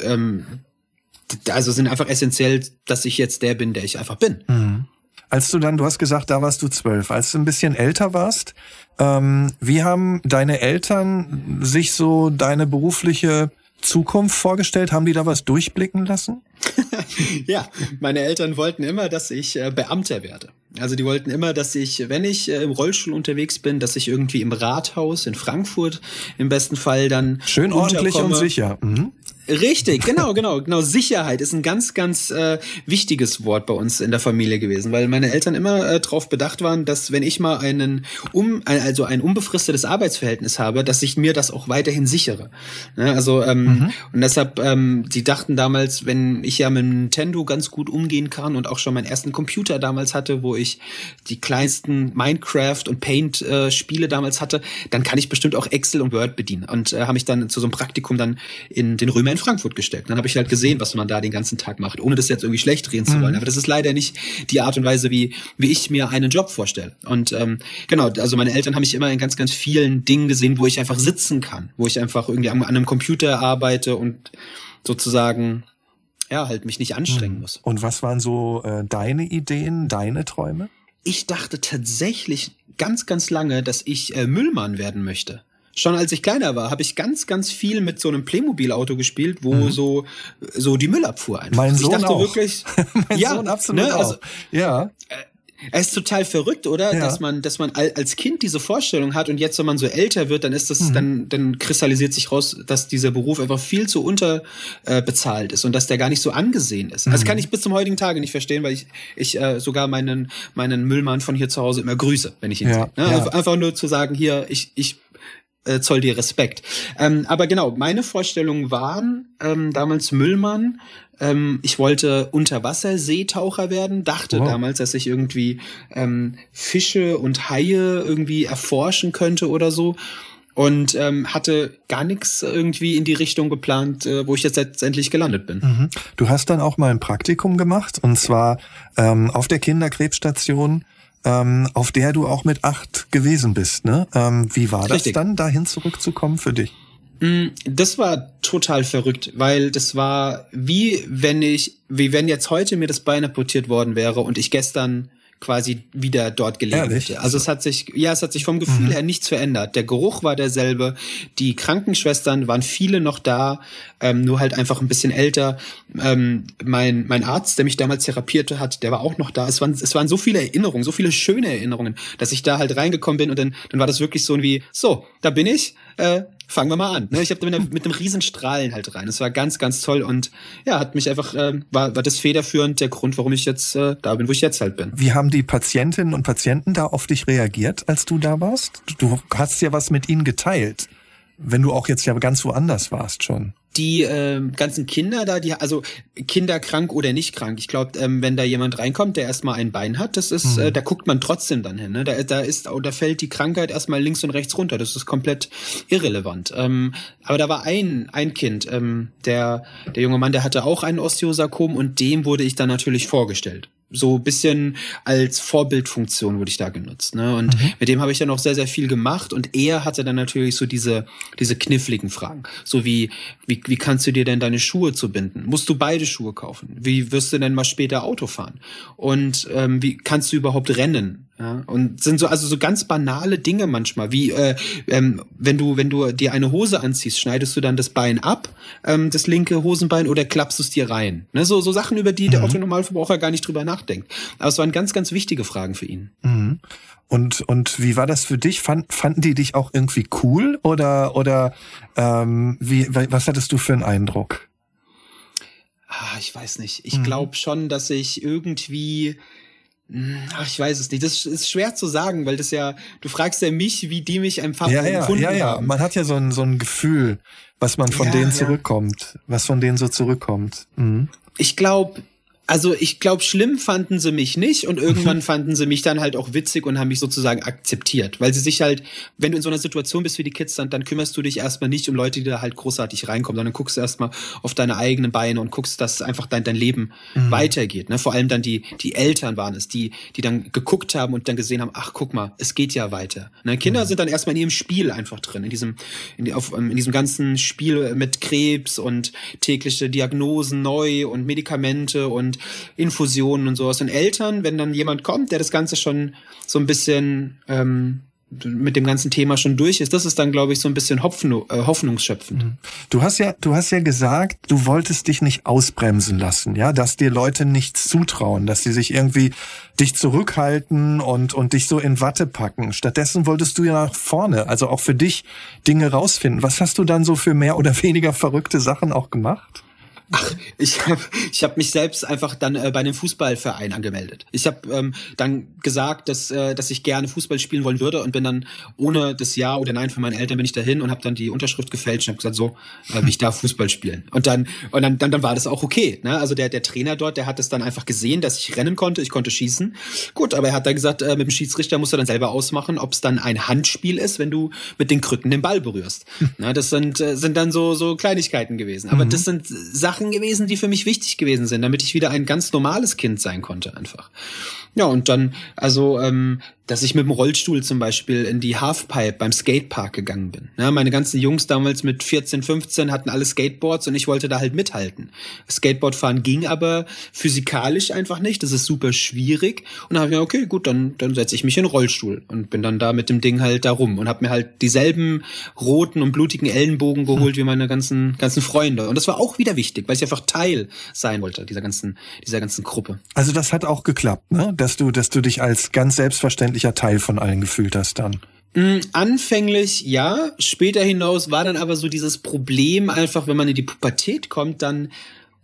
ähm, also sind einfach essentiell, dass ich jetzt der bin, der ich einfach bin. Mhm. Als du dann, du hast gesagt, da warst du zwölf, als du ein bisschen älter warst, ähm, wie haben deine Eltern sich so deine berufliche Zukunft vorgestellt? Haben die da was durchblicken lassen? (laughs) ja, meine Eltern wollten immer, dass ich äh, Beamter werde. Also die wollten immer, dass ich, wenn ich äh, im Rollstuhl unterwegs bin, dass ich irgendwie im Rathaus in Frankfurt im besten Fall dann schön ordentlich und sicher. Mhm. Richtig, genau, genau, genau. Sicherheit ist ein ganz, ganz äh, wichtiges Wort bei uns in der Familie gewesen, weil meine Eltern immer äh, darauf bedacht waren, dass wenn ich mal einen um, also ein unbefristetes Arbeitsverhältnis habe, dass ich mir das auch weiterhin sichere. Ja, also ähm, mhm. und deshalb, ähm, die dachten damals, wenn ich ja mit Nintendo ganz gut umgehen kann und auch schon meinen ersten Computer damals hatte, wo ich die kleinsten Minecraft und Paint äh, Spiele damals hatte, dann kann ich bestimmt auch Excel und Word bedienen und äh, habe mich dann zu so einem Praktikum dann in den Römer in Frankfurt gesteckt. Dann habe ich halt gesehen, was man da den ganzen Tag macht, ohne das jetzt irgendwie schlecht drehen zu wollen. Mhm. Aber das ist leider nicht die Art und Weise, wie, wie ich mir einen Job vorstelle. Und ähm, genau, also meine Eltern haben mich immer in ganz, ganz vielen Dingen gesehen, wo ich einfach sitzen kann, wo ich einfach irgendwie an, einem Computer arbeite und sozusagen ja, halt mich nicht anstrengen mhm. muss. Und was waren so äh, deine Ideen, deine Träume? Ich dachte tatsächlich ganz, ganz lange, dass ich äh, Müllmann werden möchte schon als ich kleiner war, habe ich ganz, ganz viel mit so einem Playmobil-Auto gespielt, wo mhm. so so die Müllabfuhr einfach. Mein Sohn ich dachte auch. wirklich, (laughs) mein ja, Sohn absolut ne, also, auch. Ja. Äh, es ist total verrückt, oder? Ja. Dass man, dass man als Kind diese Vorstellung hat und jetzt, wenn man so älter wird, dann ist das, mhm. dann, dann kristallisiert sich raus, dass dieser Beruf einfach viel zu unterbezahlt äh, ist und dass der gar nicht so angesehen ist. Mhm. Das kann ich bis zum heutigen Tage nicht verstehen, weil ich, ich äh, sogar meinen, meinen Müllmann von hier zu Hause immer grüße, wenn ich ihn ja. sehe. Ne? Ja. Einfach nur zu sagen, hier, ich, ich äh, zoll dir Respekt. Ähm, aber genau, meine Vorstellungen waren ähm, damals Müllmann. Ähm, ich wollte Unterwasserseetaucher werden, dachte oh. damals, dass ich irgendwie ähm, Fische und Haie irgendwie erforschen könnte oder so und ähm, hatte gar nichts irgendwie in die Richtung geplant, äh, wo ich jetzt letztendlich gelandet bin. Mhm. Du hast dann auch mal ein Praktikum gemacht und zwar ähm, auf der Kinderkrebsstation ähm, auf der du auch mit acht gewesen bist. Ne? Ähm, wie war das Richtig. dann, dahin zurückzukommen für dich? Mm, das war total verrückt, weil das war wie wenn ich, wie wenn jetzt heute mir das Bein amputiert worden wäre und ich gestern quasi wieder dort gelebt hätte. Also es hat sich, ja, es hat sich vom Gefühl mhm. her nichts verändert. Der Geruch war derselbe. Die Krankenschwestern waren viele noch da, ähm, nur halt einfach ein bisschen älter. Ähm, mein, mein Arzt, der mich damals therapierte hat, der war auch noch da. Es waren, es waren so viele Erinnerungen, so viele schöne Erinnerungen, dass ich da halt reingekommen bin und dann, dann war das wirklich so wie, so, da bin ich, äh, fangen wir mal an. Ne? Ich habe mit, mit einem riesen Strahlen halt rein. Das war ganz, ganz toll und ja, hat mich einfach, äh, war, war das federführend der Grund, warum ich jetzt äh, da bin, wo ich jetzt halt bin. Wie haben die Patientinnen und Patienten da auf dich reagiert, als du da warst? Du hast ja was mit ihnen geteilt, wenn du auch jetzt ja ganz woanders warst schon die äh, ganzen Kinder da, die also Kinder krank oder nicht krank. Ich glaube, ähm, wenn da jemand reinkommt, der erstmal ein Bein hat, das ist, mhm. äh, da guckt man trotzdem dann hin. Ne? Da, da ist, da fällt die Krankheit erstmal links und rechts runter. Das ist komplett irrelevant. Ähm, aber da war ein ein Kind, ähm, der der junge Mann, der hatte auch ein Osteosarkom und dem wurde ich dann natürlich vorgestellt so bisschen als Vorbildfunktion wurde ich da genutzt. Ne? Und mhm. mit dem habe ich dann auch sehr, sehr viel gemacht. Und er hatte dann natürlich so diese, diese kniffligen Fragen. So wie, wie, wie kannst du dir denn deine Schuhe zubinden? Musst du beide Schuhe kaufen? Wie wirst du denn mal später Auto fahren? Und ähm, wie kannst du überhaupt rennen? Ja, und sind so also so ganz banale Dinge manchmal, wie äh, ähm, wenn du wenn du dir eine Hose anziehst, schneidest du dann das Bein ab, ähm, das linke Hosenbein oder klappst du es dir rein? Ne, so so Sachen, über die mhm. der Autonormalverbraucher gar nicht drüber nachdenkt. Aber es waren ganz ganz wichtige Fragen für ihn. Mhm. Und und wie war das für dich? Fand, fanden die dich auch irgendwie cool oder oder ähm, wie was hattest du für einen Eindruck? Ah, ich weiß nicht. Ich mhm. glaube schon, dass ich irgendwie hm, ach, ich weiß es nicht. Das ist schwer zu sagen, weil das ja, du fragst ja mich, wie die mich einfach ja, ja, empfunden ja, ja. haben. Man hat ja so ein, so ein Gefühl, was man von ja, denen zurückkommt, was von denen so zurückkommt. Mhm. Ich glaube, Also ich glaube, schlimm fanden sie mich nicht und irgendwann (laughs) fanden sie mich dann halt auch witzig und haben mich sozusagen akzeptiert, weil sie sich halt, wenn du in so einer Situation bist wie die Kids, dann, dann kümmerst du dich erstmal nicht um Leute, die da halt großartig reinkommen, sondern guckst erstmal auf deine eigenen Beine und guckst, dass einfach dein, dein Leben mhm. weitergeht. Ne? Vor allem dann die, die Eltern waren es, die, die dann geguckt haben und dann gesehen haben, ach guck mal, es geht ja weiter. Ne? Kinder mhm. sind dann erstmal in ihrem Spiel einfach drin, in diesem, in, auf, ähm, in diesem ganzen Spiel mit Krebs und tägliche Diagnosen neu und Medikamente und Infusionen und sowas. Und Eltern, wenn dann jemand kommt, der das Ganze schon so ein bisschen ähm, mit dem ganzen Thema schon durch ist, das ist dann, glaube ich, so ein bisschen Hoffnung, äh, hoffnungsschöpfend. Mhm. Du hast ja, du hast ja gesagt, du wolltest dich nicht ausbremsen lassen, ja, dass dir Leute nichts zutrauen, dass sie sich irgendwie dich zurückhalten und, und dich so in Watte packen. Stattdessen wolltest du ja nach vorne, also auch für dich Dinge rausfinden. Was hast du dann so für mehr oder (laughs) weniger verrückte Sachen auch gemacht? Ach, ich habe ich hab mich selbst einfach dann äh, bei einem Fußballverein angemeldet. Ich habe ähm, dann gesagt, dass, äh, dass ich gerne Fußball spielen wollen würde und bin dann ohne das Ja oder Nein von meinen Eltern bin ich dahin und habe dann die Unterschrift gefälscht und habe gesagt, so, äh, ich darf Fußball spielen. Und dann und dann, dann, dann war das auch okay. Ne? Also der, der Trainer dort, der hat es dann einfach gesehen, dass ich rennen konnte, ich konnte schießen. Gut, aber er hat dann gesagt, äh, mit dem Schiedsrichter musst du dann selber ausmachen, ob es dann ein Handspiel ist, wenn du mit den Krücken den Ball berührst. Na, das sind, äh, sind dann so, so Kleinigkeiten gewesen. Aber mhm. das sind Sachen, Sachen gewesen, die für mich wichtig gewesen sind, damit ich wieder ein ganz normales Kind sein konnte einfach. Ja, und dann, also, ähm, dass ich mit dem Rollstuhl zum Beispiel in die Halfpipe beim Skatepark gegangen bin. Ja, meine ganzen Jungs damals mit 14, 15 hatten alle Skateboards und ich wollte da halt mithalten. Skateboardfahren ging aber physikalisch einfach nicht. Das ist super schwierig. Und dann habe ich gedacht, okay, gut, dann, dann setze ich mich in den Rollstuhl und bin dann da mit dem Ding halt da rum und habe mir halt dieselben roten und blutigen Ellenbogen geholt hm. wie meine ganzen, ganzen Freunde. Und das war auch wieder wichtig, weil ich einfach Teil sein wollte dieser ganzen, dieser ganzen Gruppe. Also das hat auch geklappt, ne? Dass du, dass du dich als ganz selbstverständlicher Teil von allen gefühlt hast dann. Mm, anfänglich ja, später hinaus war dann aber so dieses Problem einfach, wenn man in die Pubertät kommt, dann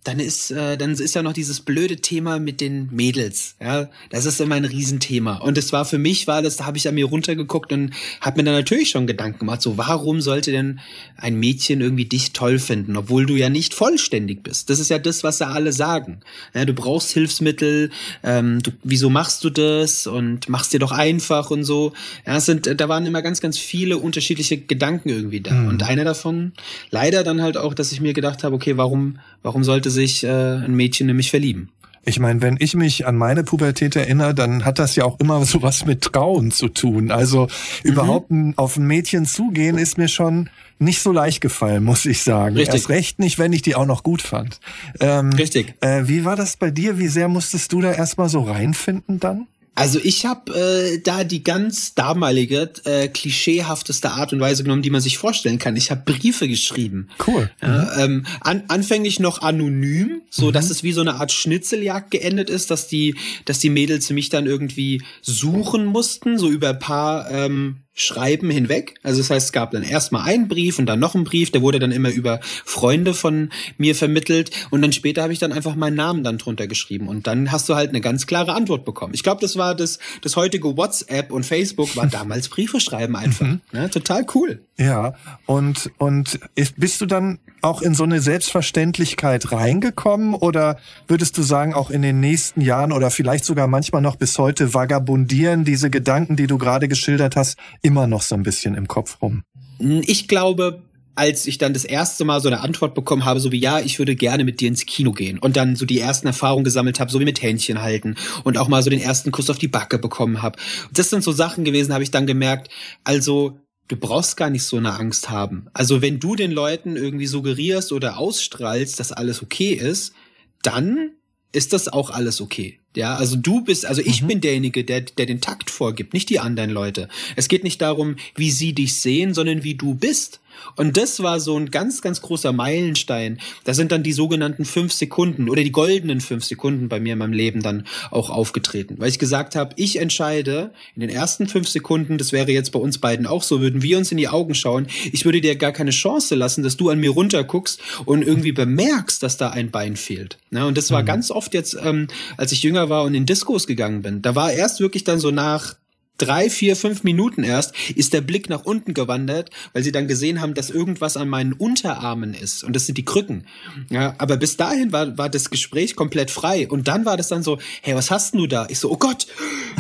dann ist, äh, dann ist ja noch dieses blöde Thema mit den Mädels. Ja, das ist immer ein Riesenthema. Und es war für mich, war das, da habe ich an mir runtergeguckt und habe mir dann natürlich schon Gedanken gemacht, so warum sollte denn ein Mädchen irgendwie dich toll finden, obwohl du ja nicht vollständig bist? Das ist ja das, was ja alle sagen. Ja, du brauchst Hilfsmittel. Ähm, du, wieso machst du das? Und machst dir doch einfach und so. Ja, es sind, da waren immer ganz, ganz viele unterschiedliche Gedanken irgendwie da. Mhm. Und einer davon, leider dann halt auch, dass ich mir gedacht habe, okay, warum, warum sollte sollte sich äh, ein Mädchen nämlich verlieben. Ich meine, wenn ich mich an meine Pubertät erinnere, dann hat das ja auch immer (laughs) so was mit Trauen zu tun. Also mhm. überhaupt auf ein Mädchen zugehen ist mir schon nicht so leicht gefallen, muss ich sagen. Richtig. Erst recht nicht, wenn ich die auch noch gut fand. Ähm, Richtig. Äh, wie war das bei dir? Wie sehr musstest du da erstmal so reinfinden dann? Also ich habe äh, da die ganz damalige, äh, klischeehafteste Art und Weise genommen, die man sich vorstellen kann. Ich habe Briefe geschrieben. Cool. Mhm. ähm, an, anfänglich noch anonym, so mhm. dass es wie so eine Art Schnitzeljagd geendet ist, dass die, dass die Mädels mich dann irgendwie suchen mussten, so über ein paar ähm, Schreiben hinweg. Also das heißt, es gab dann erstmal einen Brief und dann noch einen Brief, der wurde dann immer über Freunde von mir vermittelt und dann später habe ich dann einfach meinen Namen dann drunter geschrieben und dann hast du halt eine ganz klare Antwort bekommen. Ich glaube, das war das das heutige WhatsApp und Facebook war (laughs) damals Briefe schreiben einfach. Mhm. Ja, total cool. Ja, und und bist du dann auch in so eine Selbstverständlichkeit reingekommen oder würdest du sagen, auch in den nächsten Jahren oder vielleicht sogar manchmal noch bis heute vagabundieren diese Gedanken, die du gerade geschildert hast, immer noch so ein bisschen im Kopf rum? Ich glaube, als ich dann das erste Mal so eine Antwort bekommen habe, so wie ja, ich würde gerne mit dir ins Kino gehen und dann so die ersten Erfahrungen gesammelt habe, so wie mit Händchen halten und auch mal so den ersten Kuss auf die Backe bekommen habe. Das sind so Sachen gewesen, habe ich dann gemerkt, also du brauchst gar nicht so eine Angst haben. Also wenn du den Leuten irgendwie suggerierst oder ausstrahlst, dass alles okay ist, dann ist das auch alles okay. Ja, also du bist, also ich mhm. bin derjenige, der, der den Takt vorgibt, nicht die anderen Leute. Es geht nicht darum, wie sie dich sehen, sondern wie du bist. Und das war so ein ganz, ganz großer Meilenstein. Da sind dann die sogenannten fünf Sekunden oder die goldenen fünf Sekunden bei mir in meinem Leben dann auch aufgetreten. Weil ich gesagt habe, ich entscheide in den ersten fünf Sekunden, das wäre jetzt bei uns beiden auch so, würden wir uns in die Augen schauen. Ich würde dir gar keine Chance lassen, dass du an mir runterguckst und irgendwie bemerkst, dass da ein Bein fehlt. Ja, und das war mhm. ganz oft jetzt, ähm, als ich jünger war und in Diskos gegangen bin. Da war erst wirklich dann so nach drei, vier, fünf Minuten erst ist der Blick nach unten gewandert, weil sie dann gesehen haben, dass irgendwas an meinen Unterarmen ist und das sind die Krücken. Ja, aber bis dahin war, war das Gespräch komplett frei und dann war das dann so, hey, was hast du da? Ich so, oh Gott,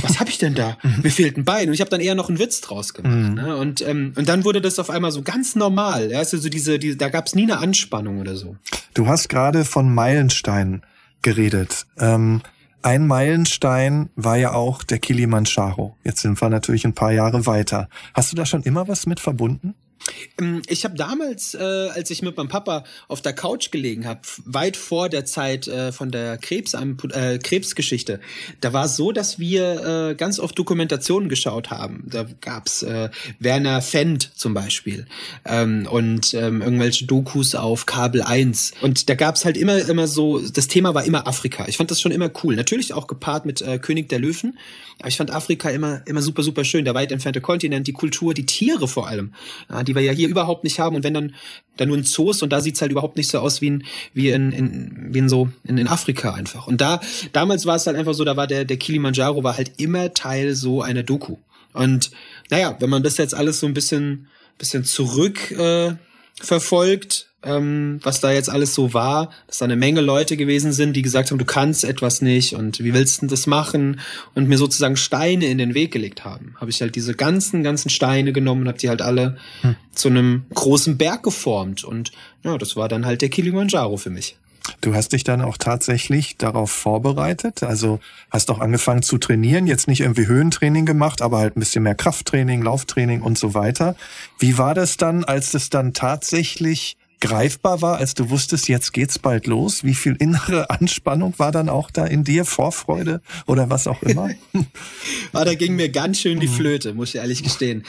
was hab ich denn da? (laughs) Mir fehlt ein Bein und ich habe dann eher noch einen Witz draus gemacht. Mhm. Ne? Und ähm, und dann wurde das auf einmal so ganz normal. Ja, also so diese, diese da gab's nie eine Anspannung oder so. Du hast gerade von Meilensteinen geredet. Ähm ein Meilenstein war ja auch der Kilimanjaro. Jetzt sind wir natürlich ein paar Jahre weiter. Hast du da schon immer was mit verbunden? Ähm, ich habe damals, äh, als ich mit meinem Papa auf der Couch gelegen habe, weit vor der Zeit äh, von der Krebs, äh, Krebsgeschichte, da war es so, dass wir äh, ganz oft Dokumentationen geschaut haben. Da gab's äh, Werner Fendt zum Beispiel ähm, und ähm, irgendwelche Dokus auf Kabel 1. Und da gab's halt immer, immer so, das Thema war immer Afrika. Ich fand das schon immer cool. Natürlich auch gepaart mit äh, König der Löwen. Aber ich fand Afrika immer, immer super, super schön. Der weit entfernte Kontinent, die Kultur, die Tiere vor allem. Ja, die wir ja hier überhaupt nicht haben. Und wenn dann, dann nur ein Zoos und da sieht's halt überhaupt nicht so aus wie in, wie in, in, wie in so, in, in Afrika einfach. Und da, damals war es halt einfach so, da war der, der Kilimanjaro war halt immer Teil so einer Doku. Und naja, wenn man das jetzt alles so ein bisschen, bisschen zurück äh, verfolgt, ähm, was da jetzt alles so war, dass da eine Menge Leute gewesen sind, die gesagt haben, du kannst etwas nicht und wie willst du das machen und mir sozusagen Steine in den Weg gelegt haben. Habe ich halt diese ganzen, ganzen Steine genommen und habe die halt alle hm. zu einem großen Berg geformt und ja, das war dann halt der Kilimanjaro für mich. Du hast dich dann auch tatsächlich darauf vorbereitet, also hast auch angefangen zu trainieren, jetzt nicht irgendwie Höhentraining gemacht, aber halt ein bisschen mehr Krafttraining, Lauftraining und so weiter. Wie war das dann, als es dann tatsächlich greifbar war, als du wusstest, jetzt geht's bald los? Wie viel innere (laughs) Anspannung war dann auch da in dir, Vorfreude oder was auch immer? (laughs) ah, da ging mir ganz schön die mhm. Flöte, muss ich ehrlich gestehen.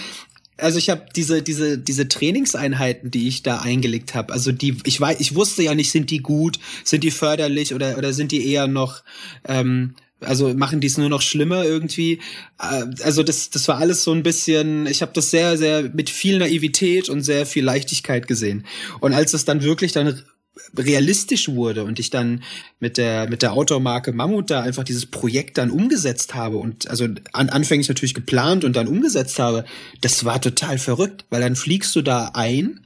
Also ich habe diese diese diese Trainingseinheiten, die ich da eingelegt habe. Also die ich weiß, ich wusste ja nicht, sind die gut, sind die förderlich oder oder sind die eher noch ähm, also machen die es nur noch schlimmer irgendwie. Äh, also das, das war alles so ein bisschen, ich habe das sehr, sehr mit viel Naivität und sehr viel Leichtigkeit gesehen. Und als es dann wirklich dann realistisch wurde und ich dann mit der mit der Outdoor-Marke Mammut da einfach dieses Projekt dann umgesetzt habe und also an, anfänglich natürlich geplant und dann umgesetzt habe, das war total verrückt, weil dann fliegst du da ein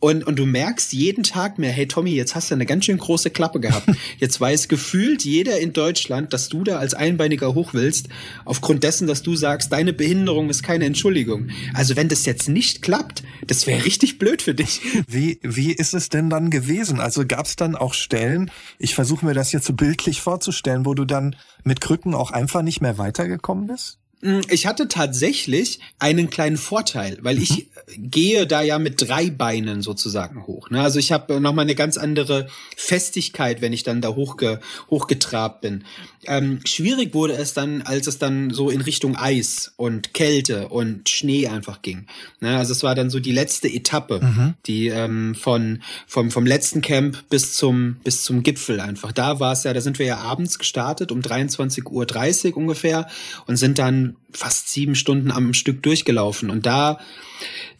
und, und du merkst jeden Tag mehr, hey Tommy, jetzt hast du eine ganz schön große Klappe gehabt. (laughs) Jetzt weiß gefühlt jeder in Deutschland, dass du da als Einbeiniger hoch willst, aufgrund dessen, dass du sagst, deine Behinderung ist keine Entschuldigung. Also wenn das jetzt nicht klappt, das wäre richtig blöd für dich. (laughs) Wie, wie ist es denn dann gewesen? Also gab es dann auch Stellen, ich versuche mir das jetzt so bildlich vorzustellen, wo du dann mit Krücken auch einfach nicht mehr weitergekommen bist? Mm, ich hatte tatsächlich einen kleinen Vorteil, weil ich mhm. gehe da ja mit drei Beinen sozusagen hoch. Ne? Also ich habe nochmal eine ganz andere Festigkeit, wenn ich dann da hochge hochgetrabt bin. Ähm, schwierig wurde es dann, als es dann so in Richtung Eis und Kälte und Schnee einfach ging. Ne? Also es war dann so die letzte Etappe, mhm. die ähm, von vom vom letzten Camp bis zum bis zum Gipfel einfach. Da war es ja, da sind wir ja abends gestartet um 23:30 Uhr ungefähr und sind dann fast sieben Stunden am Stück durchgelaufen. Und da,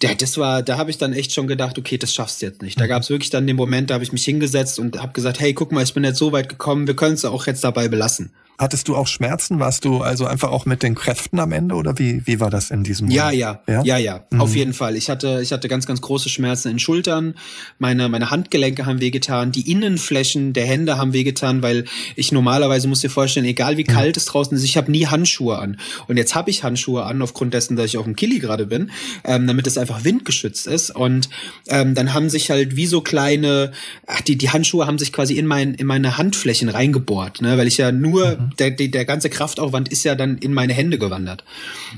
ja, das war, da habe ich dann echt schon gedacht, okay, das schaffst du jetzt nicht. Da gab es wirklich dann den Moment, da habe ich mich hingesetzt und habe gesagt, hey, guck mal, ich bin jetzt so weit gekommen, wir können es auch jetzt dabei belassen. Hattest du auch Schmerzen? Warst du also einfach auch mit den Kräften am Ende oder wie, wie war das in diesem Moment? Ja, ja, ja, ja, ja mhm. auf jeden Fall. Ich hatte, ich hatte ganz, ganz große Schmerzen in Schultern. Meine, meine Handgelenke haben wehgetan. Die Innenflächen der Hände haben wehgetan, weil ich normalerweise, muss dir vorstellen, egal wie kalt mhm. es draußen ist, ich habe nie Handschuhe an. Und jetzt habe ich Handschuhe an, aufgrund dessen, dass ich auf dem Kili gerade bin, ähm, damit es einfach windgeschützt ist. Und ähm, dann haben sich halt wie so kleine, ach, die, die Handschuhe haben sich quasi in, mein, in meine Handflächen reingebohrt, ne? weil ich ja nur mhm der, der, der ganze Kraftaufwand ist ja dann in meine Hände gewandert.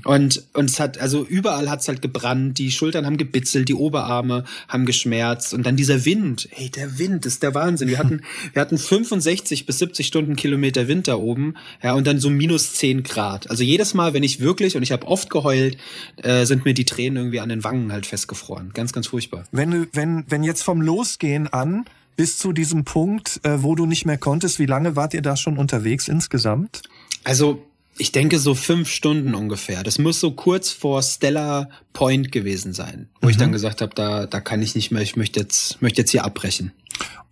Und, und es hat, also überall hat es halt gebrannt, die Schultern haben gebitzelt, die Oberarme haben geschmerzt und dann dieser Wind, hey, der Wind ist der Wahnsinn. Wir hatten, wir hatten 65 bis 70 Stundenkilometer Wind da oben, ja, und dann so minus 10 Grad. Also jedes Mal, wenn ich wirklich, und ich habe oft geheult, äh, sind mir die Tränen irgendwie an den Wangen halt festgefroren. Ganz, ganz furchtbar. Wenn wenn, wenn jetzt vom Losgehen an bis zu diesem Punkt, äh, wo du nicht mehr konntest. Wie lange wart ihr da schon unterwegs insgesamt? Also ich denke so fünf Stunden ungefähr. Das muss so kurz vor Stella Point gewesen sein, wo mhm. ich dann gesagt habe, da, da kann ich nicht mehr, ich möchte jetzt, möchte jetzt hier abbrechen.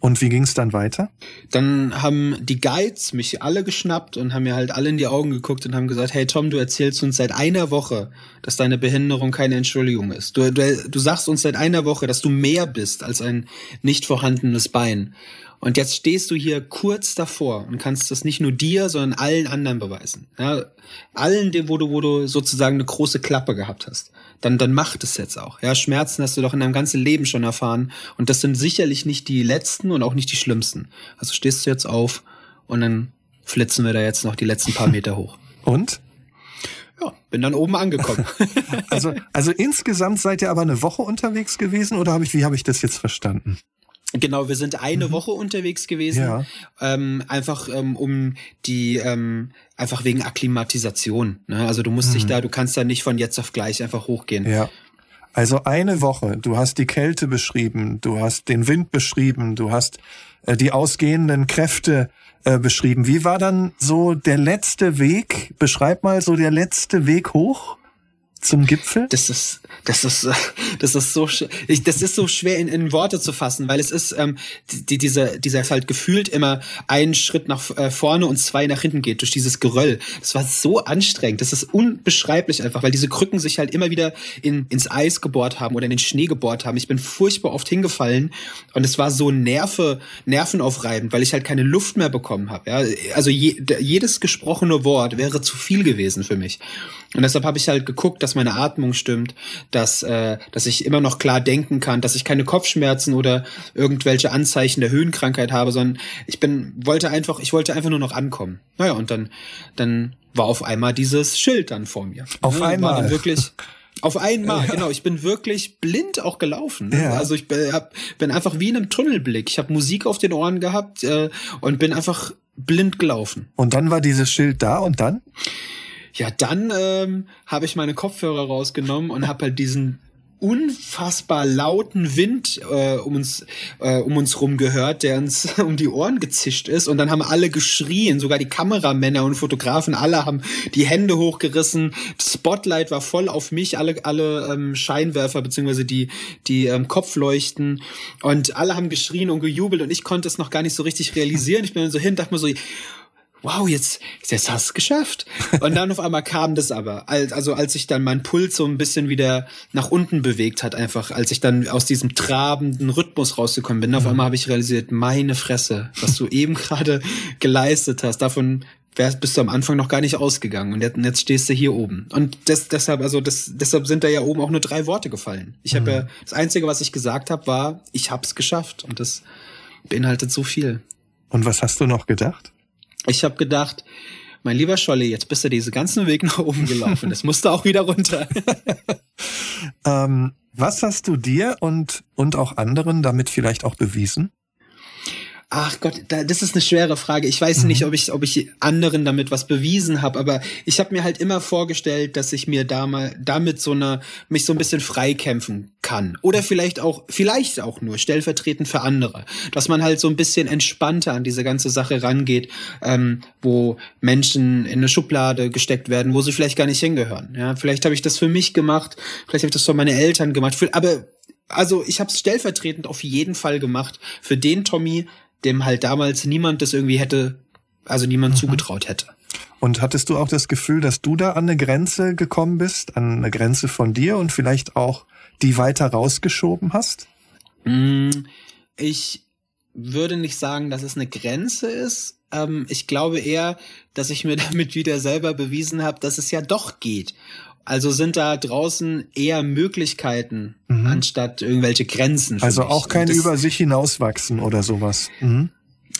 Und wie ging es dann weiter? Dann haben die Guides mich alle geschnappt und haben mir halt alle in die Augen geguckt und haben gesagt, hey Tom, du erzählst uns seit einer Woche, dass deine Behinderung keine Entschuldigung ist. Du, du, du sagst uns seit einer Woche, dass du mehr bist als ein nicht vorhandenes Bein. Und jetzt stehst du hier kurz davor und kannst das nicht nur dir, sondern allen anderen beweisen. Ja, allen, wo du, wo du sozusagen eine große Klappe gehabt hast. Dann, dann mach das jetzt auch. Ja, Schmerzen hast du doch in deinem ganzen Leben schon erfahren. Und das sind sicherlich nicht die letzten und auch nicht die schlimmsten. Also stehst du jetzt auf und dann flitzen wir da jetzt noch die letzten paar (laughs) Meter hoch. Und? Ja, bin dann oben angekommen. (laughs) also, also insgesamt seid ihr aber eine Woche unterwegs gewesen oder habe ich, wie habe ich das jetzt verstanden? Genau, wir sind eine mhm. Woche unterwegs gewesen, ja. ähm, einfach ähm, um die ähm, einfach wegen Akklimatisation. Ne? Also du musst mhm. dich da, du kannst da nicht von jetzt auf gleich einfach hochgehen. Ja. Also eine Woche. Du hast die Kälte beschrieben, du hast den Wind beschrieben, du hast äh, die ausgehenden Kräfte äh, beschrieben. Wie war dann so der letzte Weg? Beschreib mal so der letzte Weg hoch zum Gipfel? Das ist, das ist, das ist so, ich, das ist so schwer in, in Worte zu fassen, weil es ist, ähm, die, dieser, dieser halt gefühlt immer einen Schritt nach äh, vorne und zwei nach hinten geht durch dieses Geröll. Das war so anstrengend. Das ist unbeschreiblich einfach, weil diese Krücken sich halt immer wieder in, ins Eis gebohrt haben oder in den Schnee gebohrt haben. Ich bin furchtbar oft hingefallen und es war so Nerve, nervenaufreibend, weil ich halt keine Luft mehr bekommen habe. Ja? Also je, jedes gesprochene Wort wäre zu viel gewesen für mich. Und deshalb habe ich halt geguckt, dass meine Atmung stimmt, dass, äh, dass ich immer noch klar denken kann, dass ich keine Kopfschmerzen oder irgendwelche Anzeichen der Höhenkrankheit habe, sondern ich bin, wollte einfach, ich wollte einfach nur noch ankommen. Naja, und dann, dann war auf einmal dieses Schild dann vor mir. Auf ja, einmal. Wirklich, (laughs) auf einmal, ja. genau. Ich bin wirklich blind auch gelaufen. Ja. Also ich bin, hab, bin einfach wie in einem Tunnelblick. Ich habe Musik auf den Ohren gehabt äh, und bin einfach blind gelaufen. Und dann war dieses Schild da und dann? Ja, dann ähm, habe ich meine Kopfhörer rausgenommen und habe halt diesen unfassbar lauten Wind äh, um uns äh, um uns rum gehört, der uns (laughs) um die Ohren gezischt ist. Und dann haben alle geschrien, sogar die Kameramänner und Fotografen, alle haben die Hände hochgerissen, Spotlight war voll auf mich, alle alle ähm, Scheinwerfer beziehungsweise die die ähm, Kopfleuchten. Und alle haben geschrien und gejubelt und ich konnte es noch gar nicht so richtig realisieren. Ich bin dann so hin, dachte mir so wow, jetzt, jetzt hast du es geschafft. Und dann auf einmal kam das aber, also als sich dann mein Puls so ein bisschen wieder nach unten bewegt hat, einfach, als ich dann aus diesem trabenden Rhythmus rausgekommen bin, auf mhm. einmal habe ich realisiert, meine Fresse, was du (laughs) eben gerade geleistet hast, davon wärst, bist du am Anfang noch gar nicht ausgegangen und jetzt stehst du hier oben. Und das, deshalb, also das, deshalb sind da ja oben auch nur drei Worte gefallen. Ich habe mhm. ja, das Einzige, was ich gesagt habe, war, ich hab's geschafft. Und das beinhaltet so viel. Und was hast du noch gedacht? Ich habe gedacht, mein lieber Scholli, jetzt bist du diesen ganzen Weg nach oben gelaufen. Das musste auch wieder runter. (laughs) ähm, was hast du dir und, und auch anderen damit vielleicht auch bewiesen? Ach Gott, das ist eine schwere Frage. Ich weiß mhm. nicht, ob ich, ob ich anderen damit was bewiesen habe, aber ich habe mir halt immer vorgestellt, dass ich mir da mal, damit so eine mich so ein bisschen freikämpfen kann oder vielleicht auch vielleicht auch nur stellvertretend für andere, dass man halt so ein bisschen entspannter an diese ganze Sache rangeht, ähm, wo Menschen in eine Schublade gesteckt werden, wo sie vielleicht gar nicht hingehören. Ja, vielleicht habe ich das für mich gemacht, vielleicht habe ich das für meine Eltern gemacht, für, aber also ich habe es stellvertretend auf jeden Fall gemacht für den Tommy, dem halt damals niemand das irgendwie hätte, also niemand mhm. zugetraut hätte. Und hattest du auch das Gefühl, dass du da an eine Grenze gekommen bist, an eine Grenze von dir und vielleicht auch die weiter rausgeschoben hast? Mm, ich würde nicht sagen, dass es eine Grenze ist. Ähm, ich glaube eher, dass ich mir (laughs) damit wieder selber bewiesen habe, dass es ja doch geht. Also sind da draußen eher Möglichkeiten mhm. anstatt irgendwelche Grenzen. Also auch kein über sich hinauswachsen oder sowas. Mhm.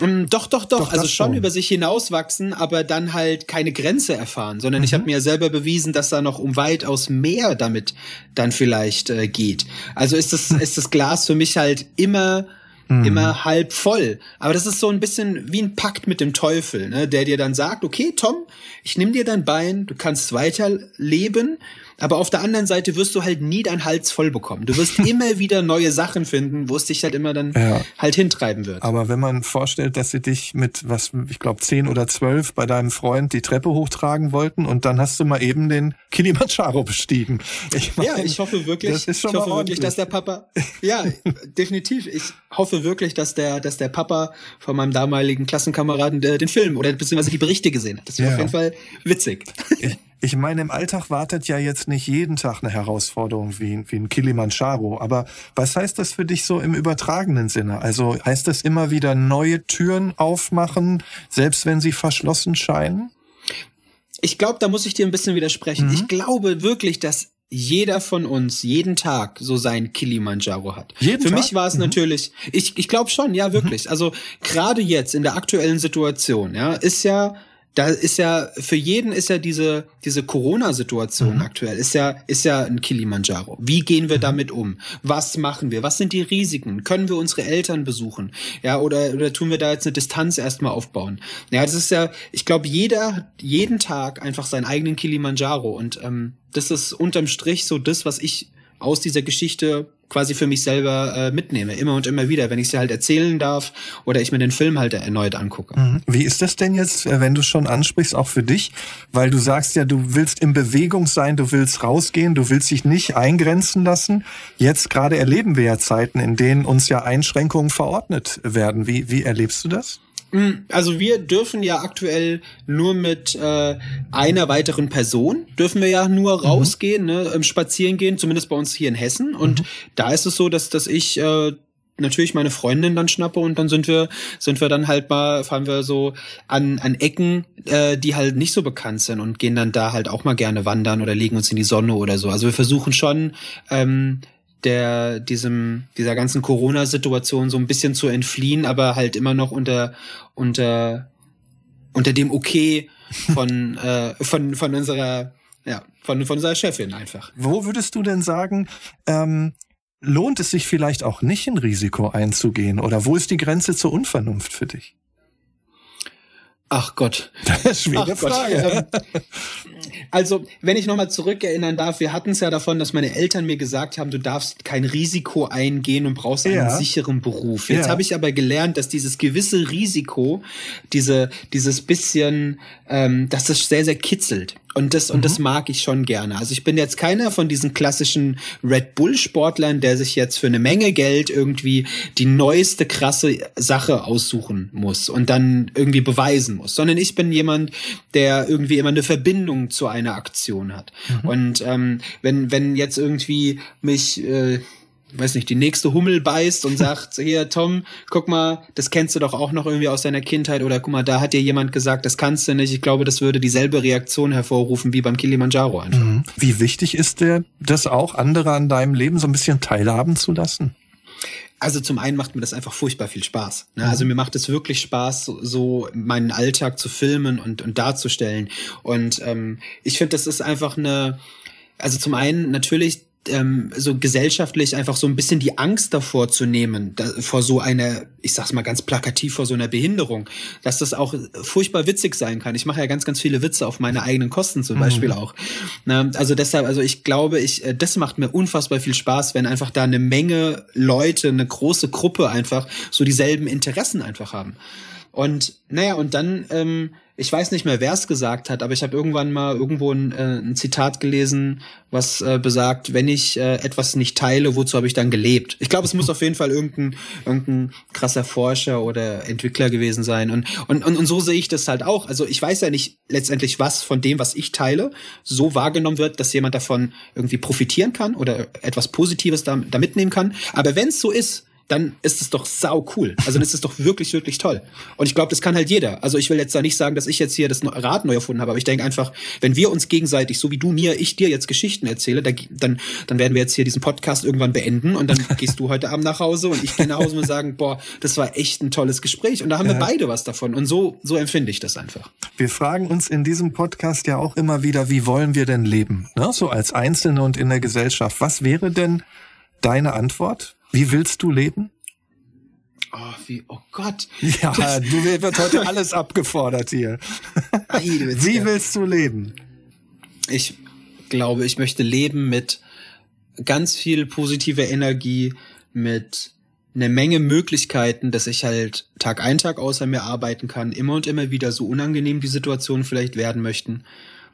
Um, doch, doch, doch, doch. also schon, schon über sich hinauswachsen, aber dann halt keine Grenze erfahren, sondern mhm. ich habe mir selber bewiesen, dass da noch um weitaus mehr damit dann vielleicht äh, geht. Also ist das, (laughs) ist das Glas für mich halt immer mhm. immer halb voll. Aber das ist so ein bisschen wie ein Pakt mit dem Teufel, ne? der dir dann sagt, okay, Tom, ich nehme dir dein Bein, du kannst weiterleben, Aber auf der anderen Seite wirst du halt nie deinen Hals voll bekommen. Du wirst (laughs) immer wieder neue Sachen finden, wo es dich halt immer dann ja. halt hintreiben wird. Aber wenn man vorstellt, dass sie dich mit was, ich glaube zehn oder zwölf bei deinem Freund die Treppe hochtragen wollten und dann hast du mal eben den Kilimanjaro bestiegen. Ich mein, ja, ich hoffe wirklich, ich hoffe wirklich, dass der Papa, ja, (laughs) definitiv. Ich hoffe wirklich, dass der, dass der Papa von meinem damaligen Klassenkameraden äh, den Film oder beziehungsweise die Berichte gesehen hat. Das wäre ja. auf jeden Fall witzig. Ich, ich meine, im Alltag wartet ja jetzt nicht jeden Tag eine Herausforderung wie, wie ein Kilimanjaro. Aber was heißt das für dich so im übertragenen Sinne? Also heißt das immer wieder neue Türen aufmachen, selbst wenn sie verschlossen scheinen? Ich glaube, da muss ich dir ein bisschen widersprechen. Mhm. Ich glaube wirklich, dass jeder von uns jeden Tag so sein Kilimanjaro hat. Jeden Für Tag? mich war es mhm. natürlich, ich, ich glaube schon, ja, wirklich. Mhm. Also gerade jetzt in der aktuellen Situation, ja, ist ja da ist ja für jeden ist ja diese diese Corona-Situation mhm. aktuell ist ja ist ja ein Kilimanjaro. Wie gehen wir mhm. damit um? Was machen wir? Was sind die Risiken? Können wir unsere Eltern besuchen? Ja oder oder tun wir da jetzt eine Distanz erstmal aufbauen? Ja, das ist ja, ich glaube, jeder hat jeden Tag einfach seinen eigenen Kilimanjaro und ähm, das ist unterm Strich so das, was ich aus dieser Geschichte quasi für mich selber äh, mitnehme, immer und immer wieder, wenn ich sie halt erzählen darf oder ich mir den Film halt erneut angucke. Mhm. Wie ist das denn jetzt, äh, wenn du schon ansprichst, auch für dich? Weil du sagst ja, du willst in Bewegung sein, du willst rausgehen, du willst dich nicht eingrenzen lassen. Jetzt gerade erleben wir ja Zeiten, in denen uns ja Einschränkungen verordnet werden. Wie, wie erlebst du das? Mm, also wir dürfen ja aktuell nur mit äh, einer weiteren Person dürfen wir ja nur mhm. rausgehen, ne, spazieren gehen, zumindest bei uns hier in Hessen. Und mhm. da ist es so, dass dass ich äh, natürlich meine Freundin dann schnappe und dann sind wir sind wir dann halt mal fahren wir so an an Ecken, äh, die halt nicht so bekannt sind und gehen dann da halt auch mal gerne wandern oder legen uns in die Sonne oder so. Also wir versuchen schon ähm, der diesem dieser ganzen Corona-Situation so ein bisschen zu entfliehen, aber halt immer noch unter unter unter dem Okay von (laughs) äh, von von unserer ja von von unserer Chefin einfach. Wo würdest du denn sagen? Ähm lohnt es sich vielleicht auch nicht ein Risiko einzugehen oder wo ist die Grenze zur Unvernunft für dich? Ach Gott. Das ist schwere Ach Frage. Gott. Also, wenn ich nochmal zurückerinnern darf, wir hatten es ja davon, dass meine Eltern mir gesagt haben, du darfst kein Risiko eingehen und brauchst einen ja. sicheren Beruf. Jetzt ja. habe ich aber gelernt, dass dieses gewisse Risiko, diese, dieses bisschen, ähm, dass das sehr, sehr kitzelt. Und das, mhm. und das mag ich schon gerne. Also ich bin jetzt keiner von diesen klassischen Red Bull Sportlern, der sich jetzt für eine Menge Geld irgendwie die neueste krasse Sache aussuchen muss und dann irgendwie beweisen muss, sondern ich bin jemand, der irgendwie immer eine Verbindung zu einer Aktion hat. Mhm. Und ähm, wenn, wenn jetzt irgendwie mich, äh, weiß nicht, die nächste Hummel beißt und sagt, hier, Tom, guck mal, das kennst du doch auch noch irgendwie aus deiner Kindheit oder guck mal, da hat dir jemand gesagt, das kannst du nicht. Ich glaube, das würde dieselbe Reaktion hervorrufen wie beim Kilimanjaro einfach. Mhm. Wie wichtig ist dir das auch, andere an deinem Leben so ein bisschen teilhaben zu lassen? Also zum einen macht mir das einfach furchtbar viel Spaß. Ne? Also mir macht es wirklich Spaß, so, so meinen Alltag zu filmen und, und darzustellen. Und ähm, ich finde, das ist einfach eine, also zum einen natürlich ähm, so gesellschaftlich einfach so ein bisschen die Angst davor zu nehmen, da, vor so einer, ich sag's mal ganz plakativ, vor so einer Behinderung, dass das auch furchtbar witzig sein kann. Ich mache ja ganz, ganz viele Witze auf meine eigenen Kosten zum mhm. Beispiel auch. Na, also deshalb, also ich glaube, ich, äh, das macht mir unfassbar viel Spaß, wenn einfach da eine Menge Leute, eine große Gruppe einfach so dieselben Interessen einfach haben. Und naja, und dann ähm, ich weiß nicht mehr, wer es gesagt hat, aber ich habe irgendwann mal irgendwo ein, äh, ein Zitat gelesen, was äh, besagt, wenn ich äh, etwas nicht teile, wozu habe ich dann gelebt? Ich glaube, es muss auf jeden Fall irgendein, irgendein krasser Forscher oder Entwickler gewesen sein. Und, und, und, und so sehe ich das halt auch. Also ich weiß ja nicht letztendlich, was von dem, was ich teile, so wahrgenommen wird, dass jemand davon irgendwie profitieren kann oder etwas Positives da, da mitnehmen kann. Aber wenn es so ist, dann ist es doch sau cool. Also dann ist es doch wirklich, wirklich toll. Und ich glaube, das kann halt jeder. Also ich will jetzt da nicht sagen, dass ich jetzt hier das Rad neu erfunden habe, aber ich denke einfach, wenn wir uns gegenseitig, so wie du mir, ich dir jetzt Geschichten erzähle, dann, dann werden wir jetzt hier diesen Podcast irgendwann beenden und dann gehst du heute Abend nach Hause und ich gehe nach Hause und sagen, boah, das war echt ein tolles Gespräch. Und da haben ja. wir beide was davon. Und so, so empfinde ich das einfach. Wir fragen uns in diesem Podcast ja auch immer wieder, wie wollen wir denn leben? Ne? So als Einzelne und in der Gesellschaft. Was wäre denn deine Antwort? Wie willst du leben? Oh, wie, oh Gott. Ja, das, du wird heute alles abgefordert hier. (laughs) wie willst du leben? Ich, glaube, ich möchte leben mit ganz viel positiver Energie, mit eine Menge Möglichkeiten, dass ich halt Tag ein, Tag außer mir arbeiten kann, immer und immer wieder, so unangenehm die Situationen vielleicht werden möchten.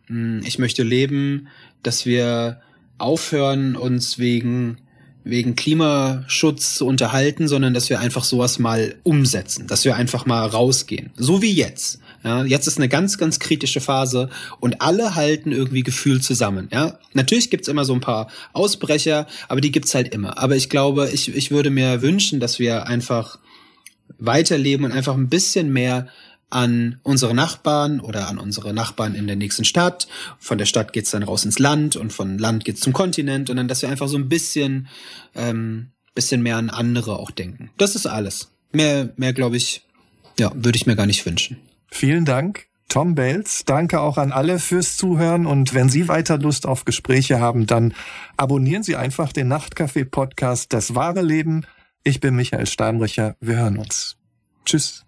Hm, ich möchte leben, dass wir aufhören, uns wegen wegen Klimaschutz zu unterhalten, sondern dass wir einfach sowas mal umsetzen, dass wir einfach mal rausgehen. So wie jetzt. Ja, jetzt ist eine ganz, ganz kritische Phase und alle halten irgendwie gefühlt zusammen. Ja, natürlich gibt's immer so ein paar Ausbrecher, aber die gibt's halt immer. Aber ich glaube, ich, ich würde mir wünschen, dass wir einfach weiterleben und einfach ein bisschen mehr an unsere Nachbarn oder an unsere Nachbarn in der nächsten Stadt. Von der Stadt geht's dann raus ins Land und von Land geht's zum Kontinent und dann, dass wir einfach so ein bisschen, ähm, bisschen mehr an andere auch denken. Das ist alles. Mehr, mehr glaube ich, ja, würde ich mir gar nicht wünschen. Vielen Dank. Tom Bells, danke auch an alle fürs Zuhören und wenn Sie weiter Lust auf Gespräche haben, dann abonnieren Sie einfach den Nachtcafé Podcast Das wahre Leben. Ich bin Michael Steinbrecher. Wir hören uns. Tschüss.